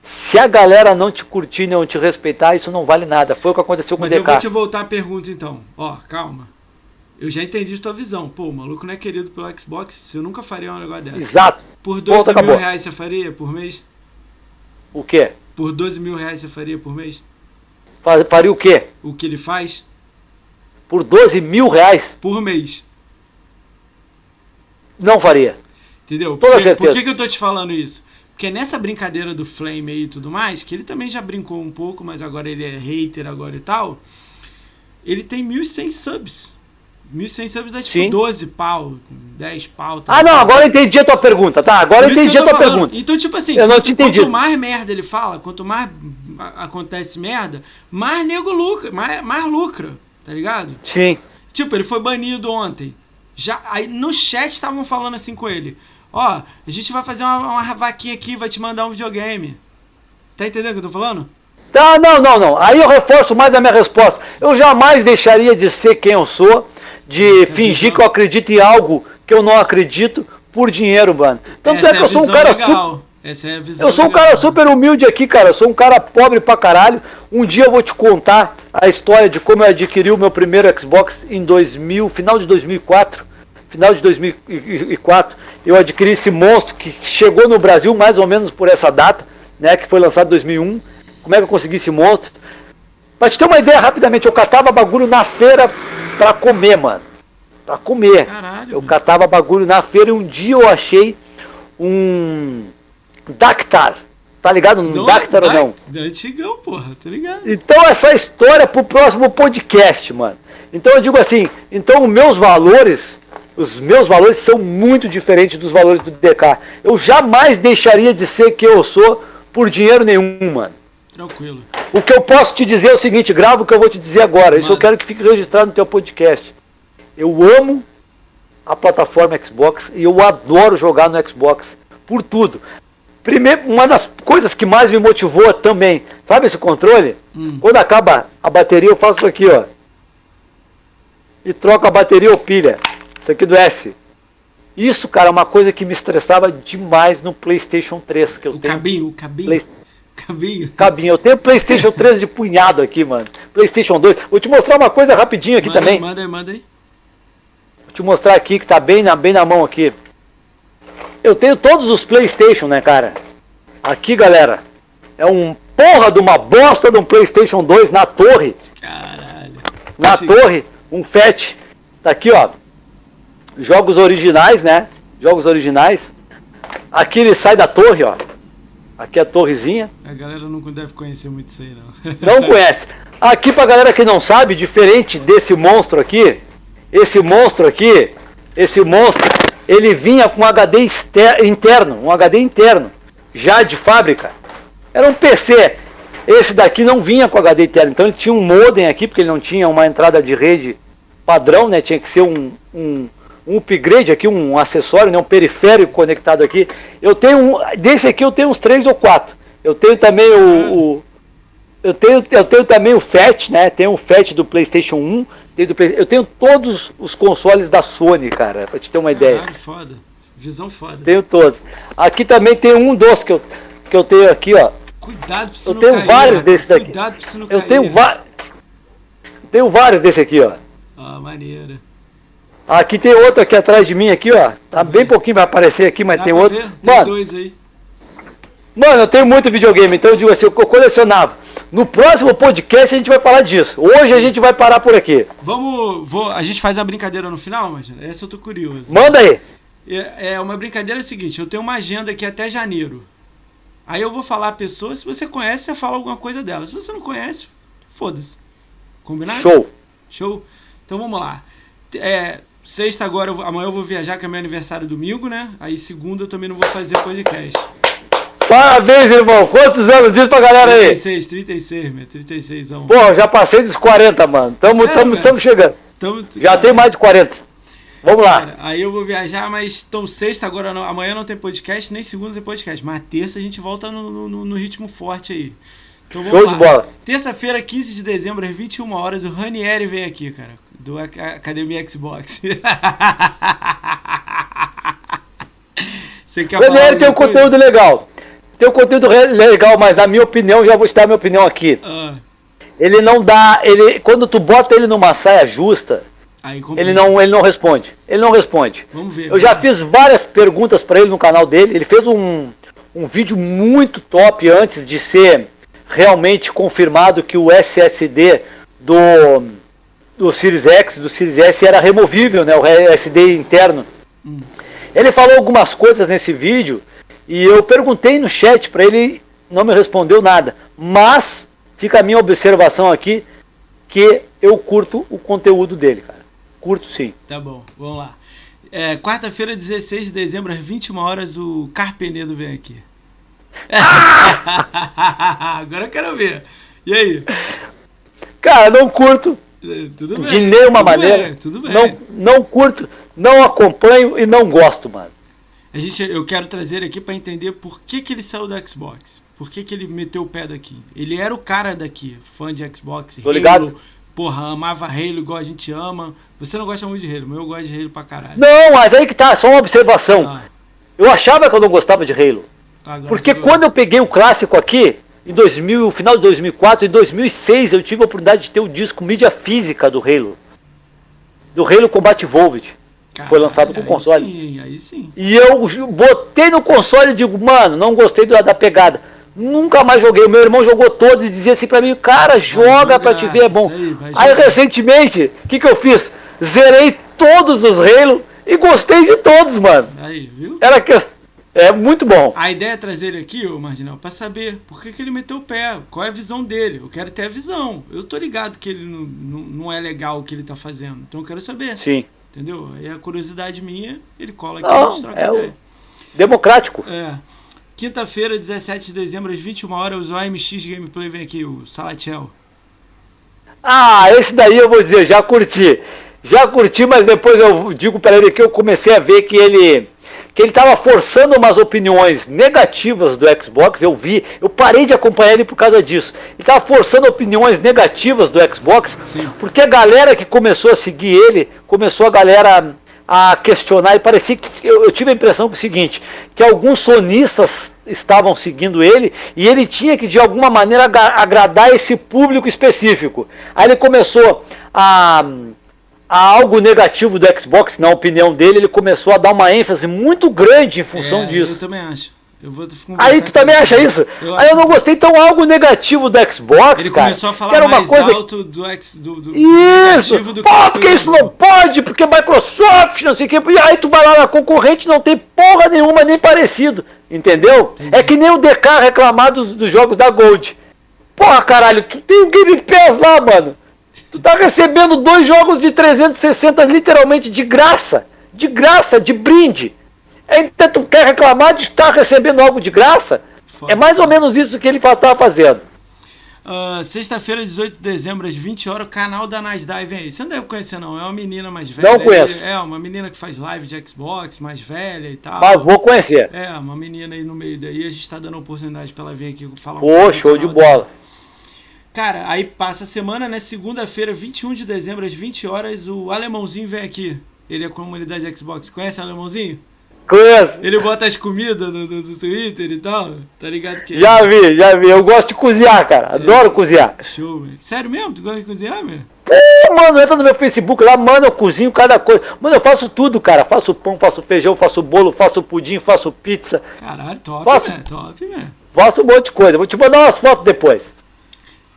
se a galera não te curtir, não te respeitar, isso não vale nada. Foi o que aconteceu com Mas o DK. Mas eu vou te voltar a pergunta então. Ó, calma. Eu já entendi tua visão. Pô, o maluco não é querido pelo Xbox, eu nunca faria um negócio dessa. Exato. Por 12 Ponto, mil acabou. reais você faria por mês? O quê? Por 12 mil reais você faria por mês? Faria o quê? O que ele faz? Por 12 mil reais? Por mês. Não faria. Entendeu? Toda por, por que, que eu tô te falando isso? Porque nessa brincadeira do Flame aí e tudo mais, que ele também já brincou um pouco, mas agora ele é hater agora e tal. Ele tem 1.100 subs. 1.100 subs dá tipo Sim. 12 pau, 10 pau. Tá ah, não, agora eu entendi a tua pergunta, tá? Agora eu entendi eu a tua falando. pergunta. Então, tipo assim, eu não te entendi. quanto mais merda ele fala, quanto mais acontece merda, mais nego lucra, mais, mais lucra, tá ligado? Sim. Tipo, ele foi banido ontem. Já, aí no chat estavam falando assim com ele. Ó, a gente vai fazer uma, uma vaquinha aqui, vai te mandar um videogame. Tá entendendo o que eu tô falando? Tá, não, não, não. Aí eu reforço mais a minha resposta. Eu jamais deixaria de ser quem eu sou, de Essa fingir que eu acredito em algo que eu não acredito por dinheiro, mano. Tanto Essa é que eu sou um cara legal. Essa é a visão Eu sou um legal. cara super humilde aqui, cara. Eu sou um cara pobre pra caralho. Um dia eu vou te contar a história de como eu adquiri o meu primeiro Xbox em 2000, final de 2004. Final de 2004, eu adquiri esse monstro que chegou no Brasil mais ou menos por essa data, né? Que foi lançado em 2001. Como é que eu consegui esse monstro? Pra te ter uma ideia rapidamente, eu catava bagulho na feira pra comer, mano. Pra comer. Caralho. Eu catava bagulho na feira e um dia eu achei um Dactar. Tá ligado? Um Nossa, Dactar ou não? Antigão, porra, tá ligado? Então essa história pro próximo podcast, mano. Então eu digo assim, então os meus valores, os meus valores são muito diferentes dos valores do DK. Eu jamais deixaria de ser quem eu sou por dinheiro nenhum, mano. Tranquilo. O que eu posso te dizer é o seguinte, grava o que eu vou te dizer agora. Isso eu quero que fique registrado no teu podcast. Eu amo a plataforma Xbox e eu adoro jogar no Xbox por tudo. Primeiro, uma das coisas que mais me motivou também, sabe esse controle? Hum. Quando acaba a bateria, eu faço isso aqui, ó. E troco a bateria ou pilha. Isso aqui do S. Isso, cara, é uma coisa que me estressava demais no PlayStation 3, que eu O tenho cabinho, o cabinho. Play- Cabinho. cabinho. Eu tenho PlayStation 3 de punhado aqui, mano. PlayStation 2. Vou te mostrar uma coisa rapidinho aqui manda, também. Manda aí, manda aí. Vou te mostrar aqui que tá bem na, bem na mão aqui. Eu tenho todos os PlayStation, né, cara? Aqui, galera. É um porra de uma bosta de um PlayStation 2 na torre. Caralho. Na Esse- torre, um FAT. Tá aqui, ó. Jogos originais, né? Jogos originais. Aqui ele sai da torre, ó. Aqui é a torrezinha. A galera não deve conhecer muito isso aí, não. Não conhece. Aqui pra galera que não sabe, diferente desse monstro aqui, esse monstro aqui, esse monstro, ele vinha com um HD interno, um HD interno, já de fábrica. Era um PC. Esse daqui não vinha com HD interno, então ele tinha um modem aqui, porque ele não tinha uma entrada de rede padrão, né? Tinha que ser um, um, um upgrade aqui, um acessório, né? um periférico conectado aqui. Eu tenho um, desse aqui eu tenho uns três ou quatro. Eu tenho também o- o eu tenho, eu tenho também o FAT, né? Tenho o FAT do PlayStation 1. tenho do Play- eu tenho todos os consoles da Sony, cara, pra te ter uma ideia. Caralho, foda. Visão foda. Tenho todos. Aqui também tem um dos que eu, que eu tenho aqui, ó. Cuidado pra você Eu tenho cair. vários né? desses daqui. Cuidado pra você não Eu cair. tenho né? vários. Tenho vários desse aqui, ó. Ah, maneiro. Aqui tem outro aqui atrás de mim, aqui, ó. Tá bem pouquinho vai aparecer aqui, mas Dá tem outro. ver? Tem Mano, dois aí. mano, eu tenho muito videogame, então eu digo assim, eu colecionava. No próximo podcast a gente vai falar disso. Hoje a gente vai parar por aqui. Vamos. Vou, a gente faz a brincadeira no final, mas essa eu tô curioso. Manda aí. É, é uma brincadeira seguinte, eu tenho uma agenda aqui até janeiro. Aí eu vou falar a pessoa, se você conhece, você fala alguma coisa dela. Se você não conhece, foda-se. Combinado? Show. Show? Então vamos lá. É, sexta agora, amanhã eu vou viajar, que é meu aniversário domingo, né? Aí segunda eu também não vou fazer podcast. Parabéns, irmão. Quantos anos? Diz pra galera aí. 36, 36, meu, 36 não. Pô, já passei dos 40, mano. Tamo, Sério, tamo, tamo chegando. Tamo- Já tem mais de 40. Vamos lá. Cara, aí eu vou viajar, mas então sexta agora, não, amanhã não tem podcast, nem segunda tem podcast. Mas terça a gente volta no, no, no ritmo forte aí. Então vamos Show lá. de bola. Terça-feira, 15 de dezembro, às 21 horas, o Ranieri vem aqui, cara, do Ac- Academia Xbox. Você quer O Ranieri falar tem um coisa? conteúdo legal. Tem um conteúdo legal, mas na minha opinião, já vou te dar a minha opinião aqui. Ah, Ele não dá. Ele, quando tu bota ele numa saia justa, aí ele não, ele não responde. Ele não responde. Vamos ver. Eu já vamos fiz várias perguntas pra ele no canal dele. Ele fez um, um vídeo muito top antes de ser realmente confirmado que o SSD do, do Series X, do Series S era removível, né? O SSD interno. Hum. Ele falou algumas coisas nesse vídeo e eu perguntei no chat pra ele, não me respondeu nada. Mas fica a minha observação aqui que eu curto o conteúdo dele, cara. Curto sim. Tá bom, vamos lá. É, Quarta-feira, 16 de dezembro, às 21 horas, o Carpenedo vem aqui. Agora eu quero ver. E aí? Cara, não curto Tudo bem. de nenhuma tudo maneira. Bem, tudo bem. Não, não curto, não acompanho e não gosto, mano. A gente, eu quero trazer aqui para entender por que, que ele saiu do Xbox. Por que, que ele meteu o pé daqui. Ele era o cara daqui, fã de Xbox, Tô ligado. porra, amava Halo igual a gente ama. Você não gosta muito de Halo, mas eu gosto de Halo pra caralho. Não, mas aí que tá, só uma observação. Ah. Eu achava que eu não gostava de Halo. Agora porque quando eu peguei o clássico aqui, em 2000, final de 2004, em 2006 eu tive a oportunidade de ter o disco mídia física do Halo. Do Halo Combat Evolved. Caralho, foi lançado com console. Sim, aí sim. E eu botei no console e digo, mano, não gostei da, da pegada. Nunca mais joguei. O meu irmão jogou todos e dizia assim pra mim, cara, joga pra te ver, é bom. Aí, recentemente, o que, que eu fiz? Zerei todos os Halo e gostei de todos, mano. Aí, viu? Era questão é muito bom. A ideia é trazer ele aqui, ô Marginal, pra saber por que, que ele meteu o pé, qual é a visão dele. Eu quero ter a visão. Eu tô ligado que ele não, não, não é legal o que ele tá fazendo. Então eu quero saber. Sim. Entendeu? Aí a curiosidade minha, ele cola aqui não, e troca é ideia. Democrático. É. Quinta-feira, 17 de dezembro, às 21 horas, o AMX Gameplay vem aqui, o Salatiel. Ah, esse daí eu vou dizer, já curti. Já curti, mas depois eu digo para ele que eu comecei a ver que ele que ele estava forçando umas opiniões negativas do Xbox, eu vi, eu parei de acompanhar ele por causa disso. Ele estava forçando opiniões negativas do Xbox, Sim. porque a galera que começou a seguir ele, começou a galera a questionar e parecia que eu, eu tive a impressão que é o seguinte, que alguns sonistas estavam seguindo ele e ele tinha que de alguma maneira agradar esse público específico. Aí ele começou a a algo negativo do Xbox, na opinião dele, ele começou a dar uma ênfase muito grande em função é, disso. Eu também acho. Eu vou Aí tu também acha isso? Eu Aí eu não gostei então algo negativo do Xbox, Ele cara, começou a falar era uma mais coisa... alto do, X, do, do Isso! Do Pô, porque isso não pode, porque Microsoft, não sei o que. E aí tu vai lá na concorrente não tem porra nenhuma nem parecido. Entendeu? Entendi. É que nem o DK reclamar dos, dos jogos da Gold. Porra, caralho, tu tem o Game Pass lá, mano. Tu tá recebendo dois jogos de 360 literalmente de graça. De graça, de brinde. Então tu quer reclamar de estar recebendo algo de graça? Foda. É mais ou menos isso que ele tá fazendo. Uh, Sexta-feira, 18 de dezembro, às 20 horas, o canal da Nasdaq vem aí. Você não deve conhecer, não. É uma menina mais velha. Não conheço. É, uma menina que faz live de Xbox, mais velha e tal. Mas vou conhecer. É, uma menina aí no meio daí. A gente tá dando oportunidade pra ela vir aqui falar um Pô, show de bola. Dela. Cara, aí passa a semana, né? Segunda-feira, 21 de dezembro, às 20 horas, o Alemãozinho vem aqui. Ele é comunidade Xbox. Conhece o Alemãozinho? Conheço. Ele bota as comidas do, do, do, Twitter e tal. Tá ligado que. Já vi, já vi. Eu gosto de cozinhar, cara. Adoro é, cozinhar. Show, velho. Sério mesmo? Tu gosta de cozinhar, velho? É, mano, entra no meu Facebook lá, mano, eu cozinho cada coisa. Mano, eu faço tudo, cara. Faço pão, faço feijão, faço bolo, faço pudim, faço pizza. Caralho, top, faço, né? Top, velho. Faço um monte de coisa. Vou te mandar umas fotos depois.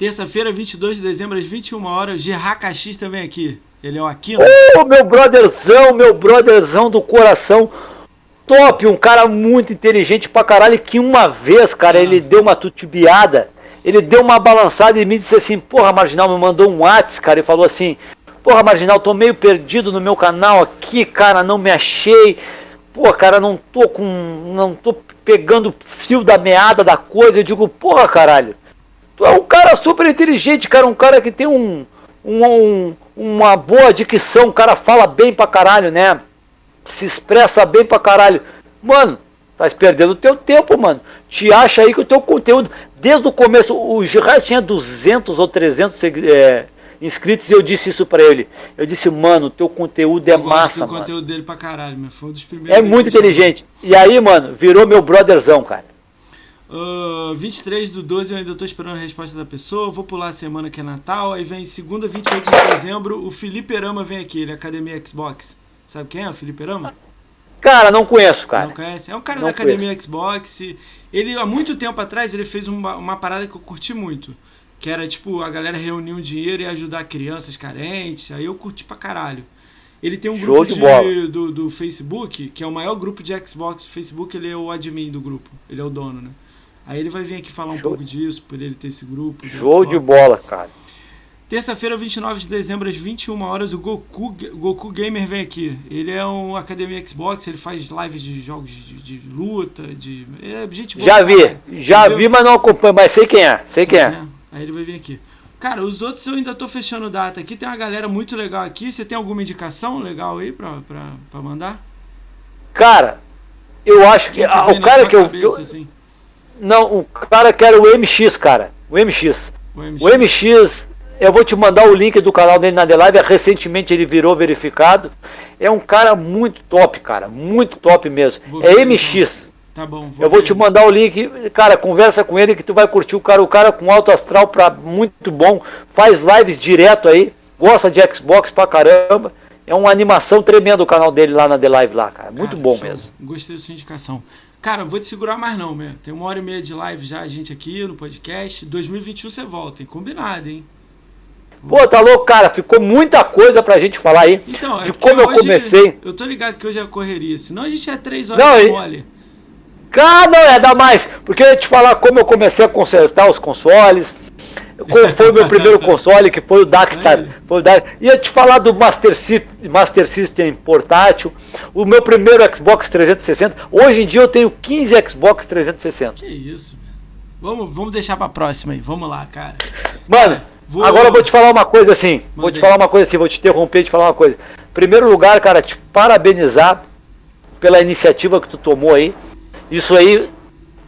Terça-feira, 22 de dezembro, às 21 horas, Gerard Caxis também aqui. Ele é o Aquino. Ô, meu brotherzão, meu brotherzão do coração. Top, um cara muito inteligente pra caralho. Que uma vez, cara, ah. ele deu uma tutubiada. Ele deu uma balançada e me disse assim: Porra, Marginal, me mandou um WhatsApp, cara, e falou assim: Porra, Marginal, tô meio perdido no meu canal aqui, cara, não me achei. Pô, cara, não tô com. Não tô pegando fio da meada da coisa. Eu digo, porra, caralho. Tu é um cara super inteligente, cara, um cara que tem um, um, um, uma boa dicção, um cara fala bem pra caralho, né? Se expressa bem pra caralho. Mano, tá perdendo o teu tempo, mano. Te acha aí que o teu conteúdo, desde o começo, o Gerard tinha 200 ou 300 é, inscritos e eu disse isso pra ele. Eu disse, mano, teu conteúdo é eu massa, mano. o conteúdo dele pra caralho, meu. Foi um dos primeiros. É muito inteligente. E aí, mano, virou meu brotherzão, cara. Uh, 23 do 12 eu ainda estou esperando a resposta da pessoa. Vou pular a semana que é Natal. Aí vem segunda, 28 de dezembro. O Felipe Rama vem aqui, ele é Academia Xbox. Sabe quem é o Felipe Rama? Cara, não conheço, cara. Não conhece? É um cara não da Academia conheço. Xbox. Ele, há muito tempo atrás, ele fez uma, uma parada que eu curti muito. Que era tipo, a galera reunir um dinheiro e ajudar crianças carentes. Aí eu curti pra caralho. Ele tem um grupo de, de do, do Facebook, que é o maior grupo de Xbox do Facebook, ele é o admin do grupo. Ele é o dono, né? Aí ele vai vir aqui falar um Show. pouco disso, por ele ter esse grupo. Show de bola, cara. Terça-feira, 29 de dezembro, às 21 horas, o Goku, Goku Gamer vem aqui. Ele é um Academia Xbox, ele faz lives de jogos de, de luta, de. É gente boa, Já vi, já entendeu? vi, mas não acompanho, mas sei quem é, sei, quem é. é. Aí ele vai vir aqui. Cara, os outros eu ainda tô fechando data aqui. Tem uma galera muito legal aqui. Você tem alguma indicação legal aí pra, pra, pra mandar? Cara, eu acho que. que ah, o cara que eu. Cabeça, eu assim? Não, o cara que era o MX, cara. O MX. O MX, o MX eu vou te mandar o link do canal dele na The Live. Recentemente ele virou verificado. É um cara muito top, cara. Muito top mesmo. Vou é MX. Então. Tá bom. Vou eu vou ver. te mandar o link. Cara, conversa com ele que tu vai curtir o cara. O cara com alto astral pra muito bom. Faz lives direto aí. Gosta de Xbox pra caramba. É uma animação tremenda o canal dele lá na The Live lá, cara. Muito cara, bom show. mesmo. Gostei da sua indicação. Cara, vou te segurar mais não, meu. Tem uma hora e meia de live já a gente aqui no podcast. 2021 você volta, hein? Combinado, hein? Pô, tá louco, cara. Ficou muita coisa pra gente falar aí. Então, é de como eu comecei. Eu tô ligado que hoje é correria. Senão a gente é três horas não, de mole. Cara, não, é dar mais. Porque eu ia te falar como eu comecei a consertar os consoles, foi o meu primeiro console, que foi o Dactar. Foi o Dactar. Ia te falar do Master System, Master System portátil, o meu primeiro Xbox 360. Hoje em dia eu tenho 15 Xbox 360. Que isso, Vamos, vamos deixar pra próxima aí. Vamos lá, cara. Mano, vou... agora eu vou te falar uma coisa assim. Mandei. Vou te falar uma coisa assim, vou te interromper e te falar uma coisa. Primeiro lugar, cara, te parabenizar pela iniciativa que tu tomou aí. Isso aí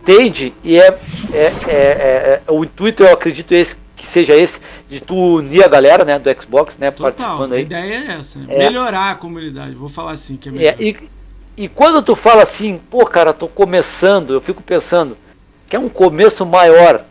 tende e é, é, é, é, o intuito, eu acredito, esse que seja esse, de tu unir a galera, né, do Xbox, né, Total, participando aí. A ideia é essa, né? é. melhorar a comunidade, vou falar assim, que é melhor. É, e, e quando tu fala assim, pô, cara, tô começando, eu fico pensando que é um começo maior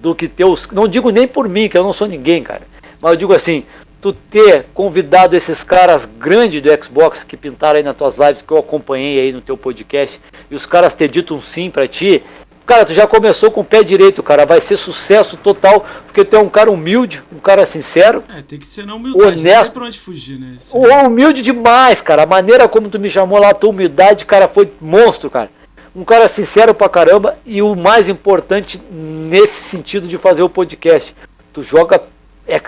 do que teus, não digo nem por mim, que eu não sou ninguém, cara, mas eu digo assim, tu ter convidado esses caras grandes do Xbox que pintaram aí nas tuas lives, que eu acompanhei aí no teu podcast, e os caras ter dito um sim pra ti, Cara, tu já começou com o pé direito, cara. Vai ser sucesso total, porque tu é um cara humilde, um cara sincero. É, tem que ser na humildade, honesto. não pra onde fugir, né? Humilde demais, cara. A maneira como tu me chamou lá, a tua humildade, cara, foi monstro, cara. Um cara sincero pra caramba e o mais importante nesse sentido de fazer o podcast. Tu joga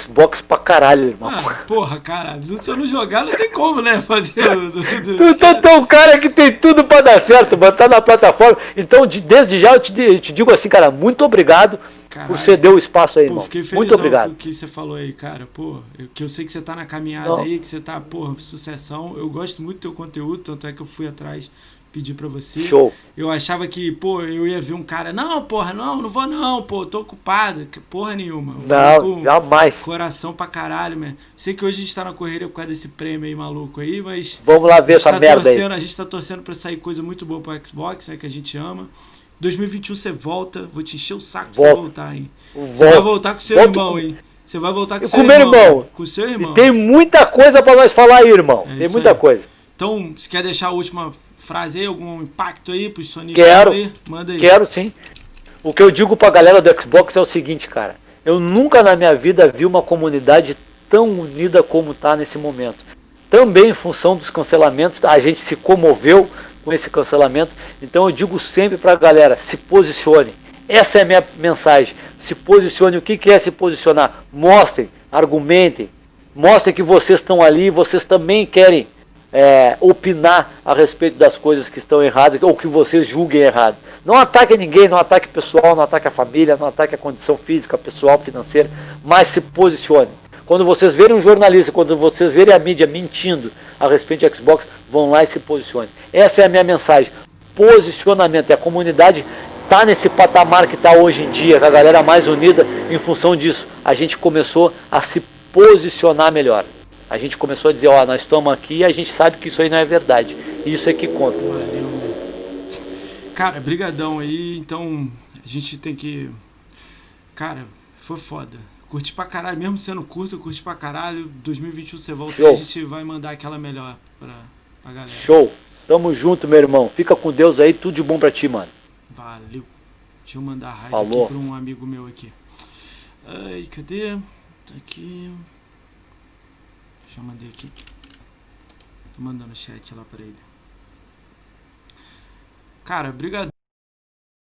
Xbox pra caralho, irmão. Ah, porra, cara, se eu não jogar, não tem como, né? Fazer. tu tá tão cara que tem tudo pra dar certo, mano. Tá na plataforma. Então, de, desde já, eu te, eu te, digo assim, cara, muito obrigado Caralho. por ceder o espaço aí, pô, irmão. Fiquei muito obrigado. O que você falou aí, cara. Pô, eu, que eu sei que você tá na caminhada não. aí, que você tá, porra, sucessão. Eu gosto muito do teu conteúdo, tanto é que eu fui atrás pedir para você. Show. Eu achava que, pô, eu ia ver um cara, não, porra, não, não vou não, pô, tô ocupado, porra nenhuma. não, jamais. Coração pra caralho, man. Sei que hoje a gente tá na correria por causa desse prêmio aí maluco aí, mas. Vamos lá ver essa tá merda torcendo, aí. A gente tá torcendo pra sair coisa muito boa pro Xbox, né, que a gente ama. 2021 você volta, vou te encher o saco pra você voltar, hein. Você vai voltar com seu Volto. irmão, hein. Você vai voltar com, seu com irmão. meu irmão. Com seu irmão. E tem muita coisa para nós falar aí, irmão. É tem muita aí. coisa. Então, se quer deixar a última frase aí, algum impacto aí pros sonistas quero, aí? Manda aí. Quero sim. O que eu digo pra galera do Xbox é o seguinte, cara. Eu nunca na minha vida vi uma comunidade tão unida como tá nesse momento. Também em função dos cancelamentos, a gente se comoveu com esse cancelamento. Então eu digo sempre pra galera, se posicione. Essa é a minha mensagem. Se posicione. O que, que é se posicionar? Mostrem, argumentem. Mostrem que vocês estão ali, vocês também querem é, opinar a respeito das coisas que estão erradas ou que vocês julguem errado. Não ataque ninguém, não ataque pessoal, não ataque a família, não ataque a condição física, pessoal, financeira, mas se posicione. Quando vocês verem um jornalista, quando vocês verem a mídia mentindo a respeito de Xbox, vão lá e se posicione. Essa é a minha mensagem. Posicionamento. E a comunidade está nesse patamar que está hoje em dia, com a galera mais unida em função disso. A gente começou a se posicionar melhor a gente começou a dizer, ó, nós estamos aqui e a gente sabe que isso aí não é verdade. Isso é que conta. Valeu. Cara, brigadão aí, então a gente tem que... Cara, foi foda. Curti pra caralho, mesmo sendo curto, curti pra caralho. 2021 você volta Show. e a gente vai mandar aquela melhor pra, pra galera. Show. Tamo junto, meu irmão. Fica com Deus aí, tudo de bom pra ti, mano. Valeu. Deixa eu mandar a rádio aqui pra um amigo meu aqui. Ai, cadê? Tá aqui. Já mandei aqui. Tô mandando chat lá pra ele. Cara, obrigado.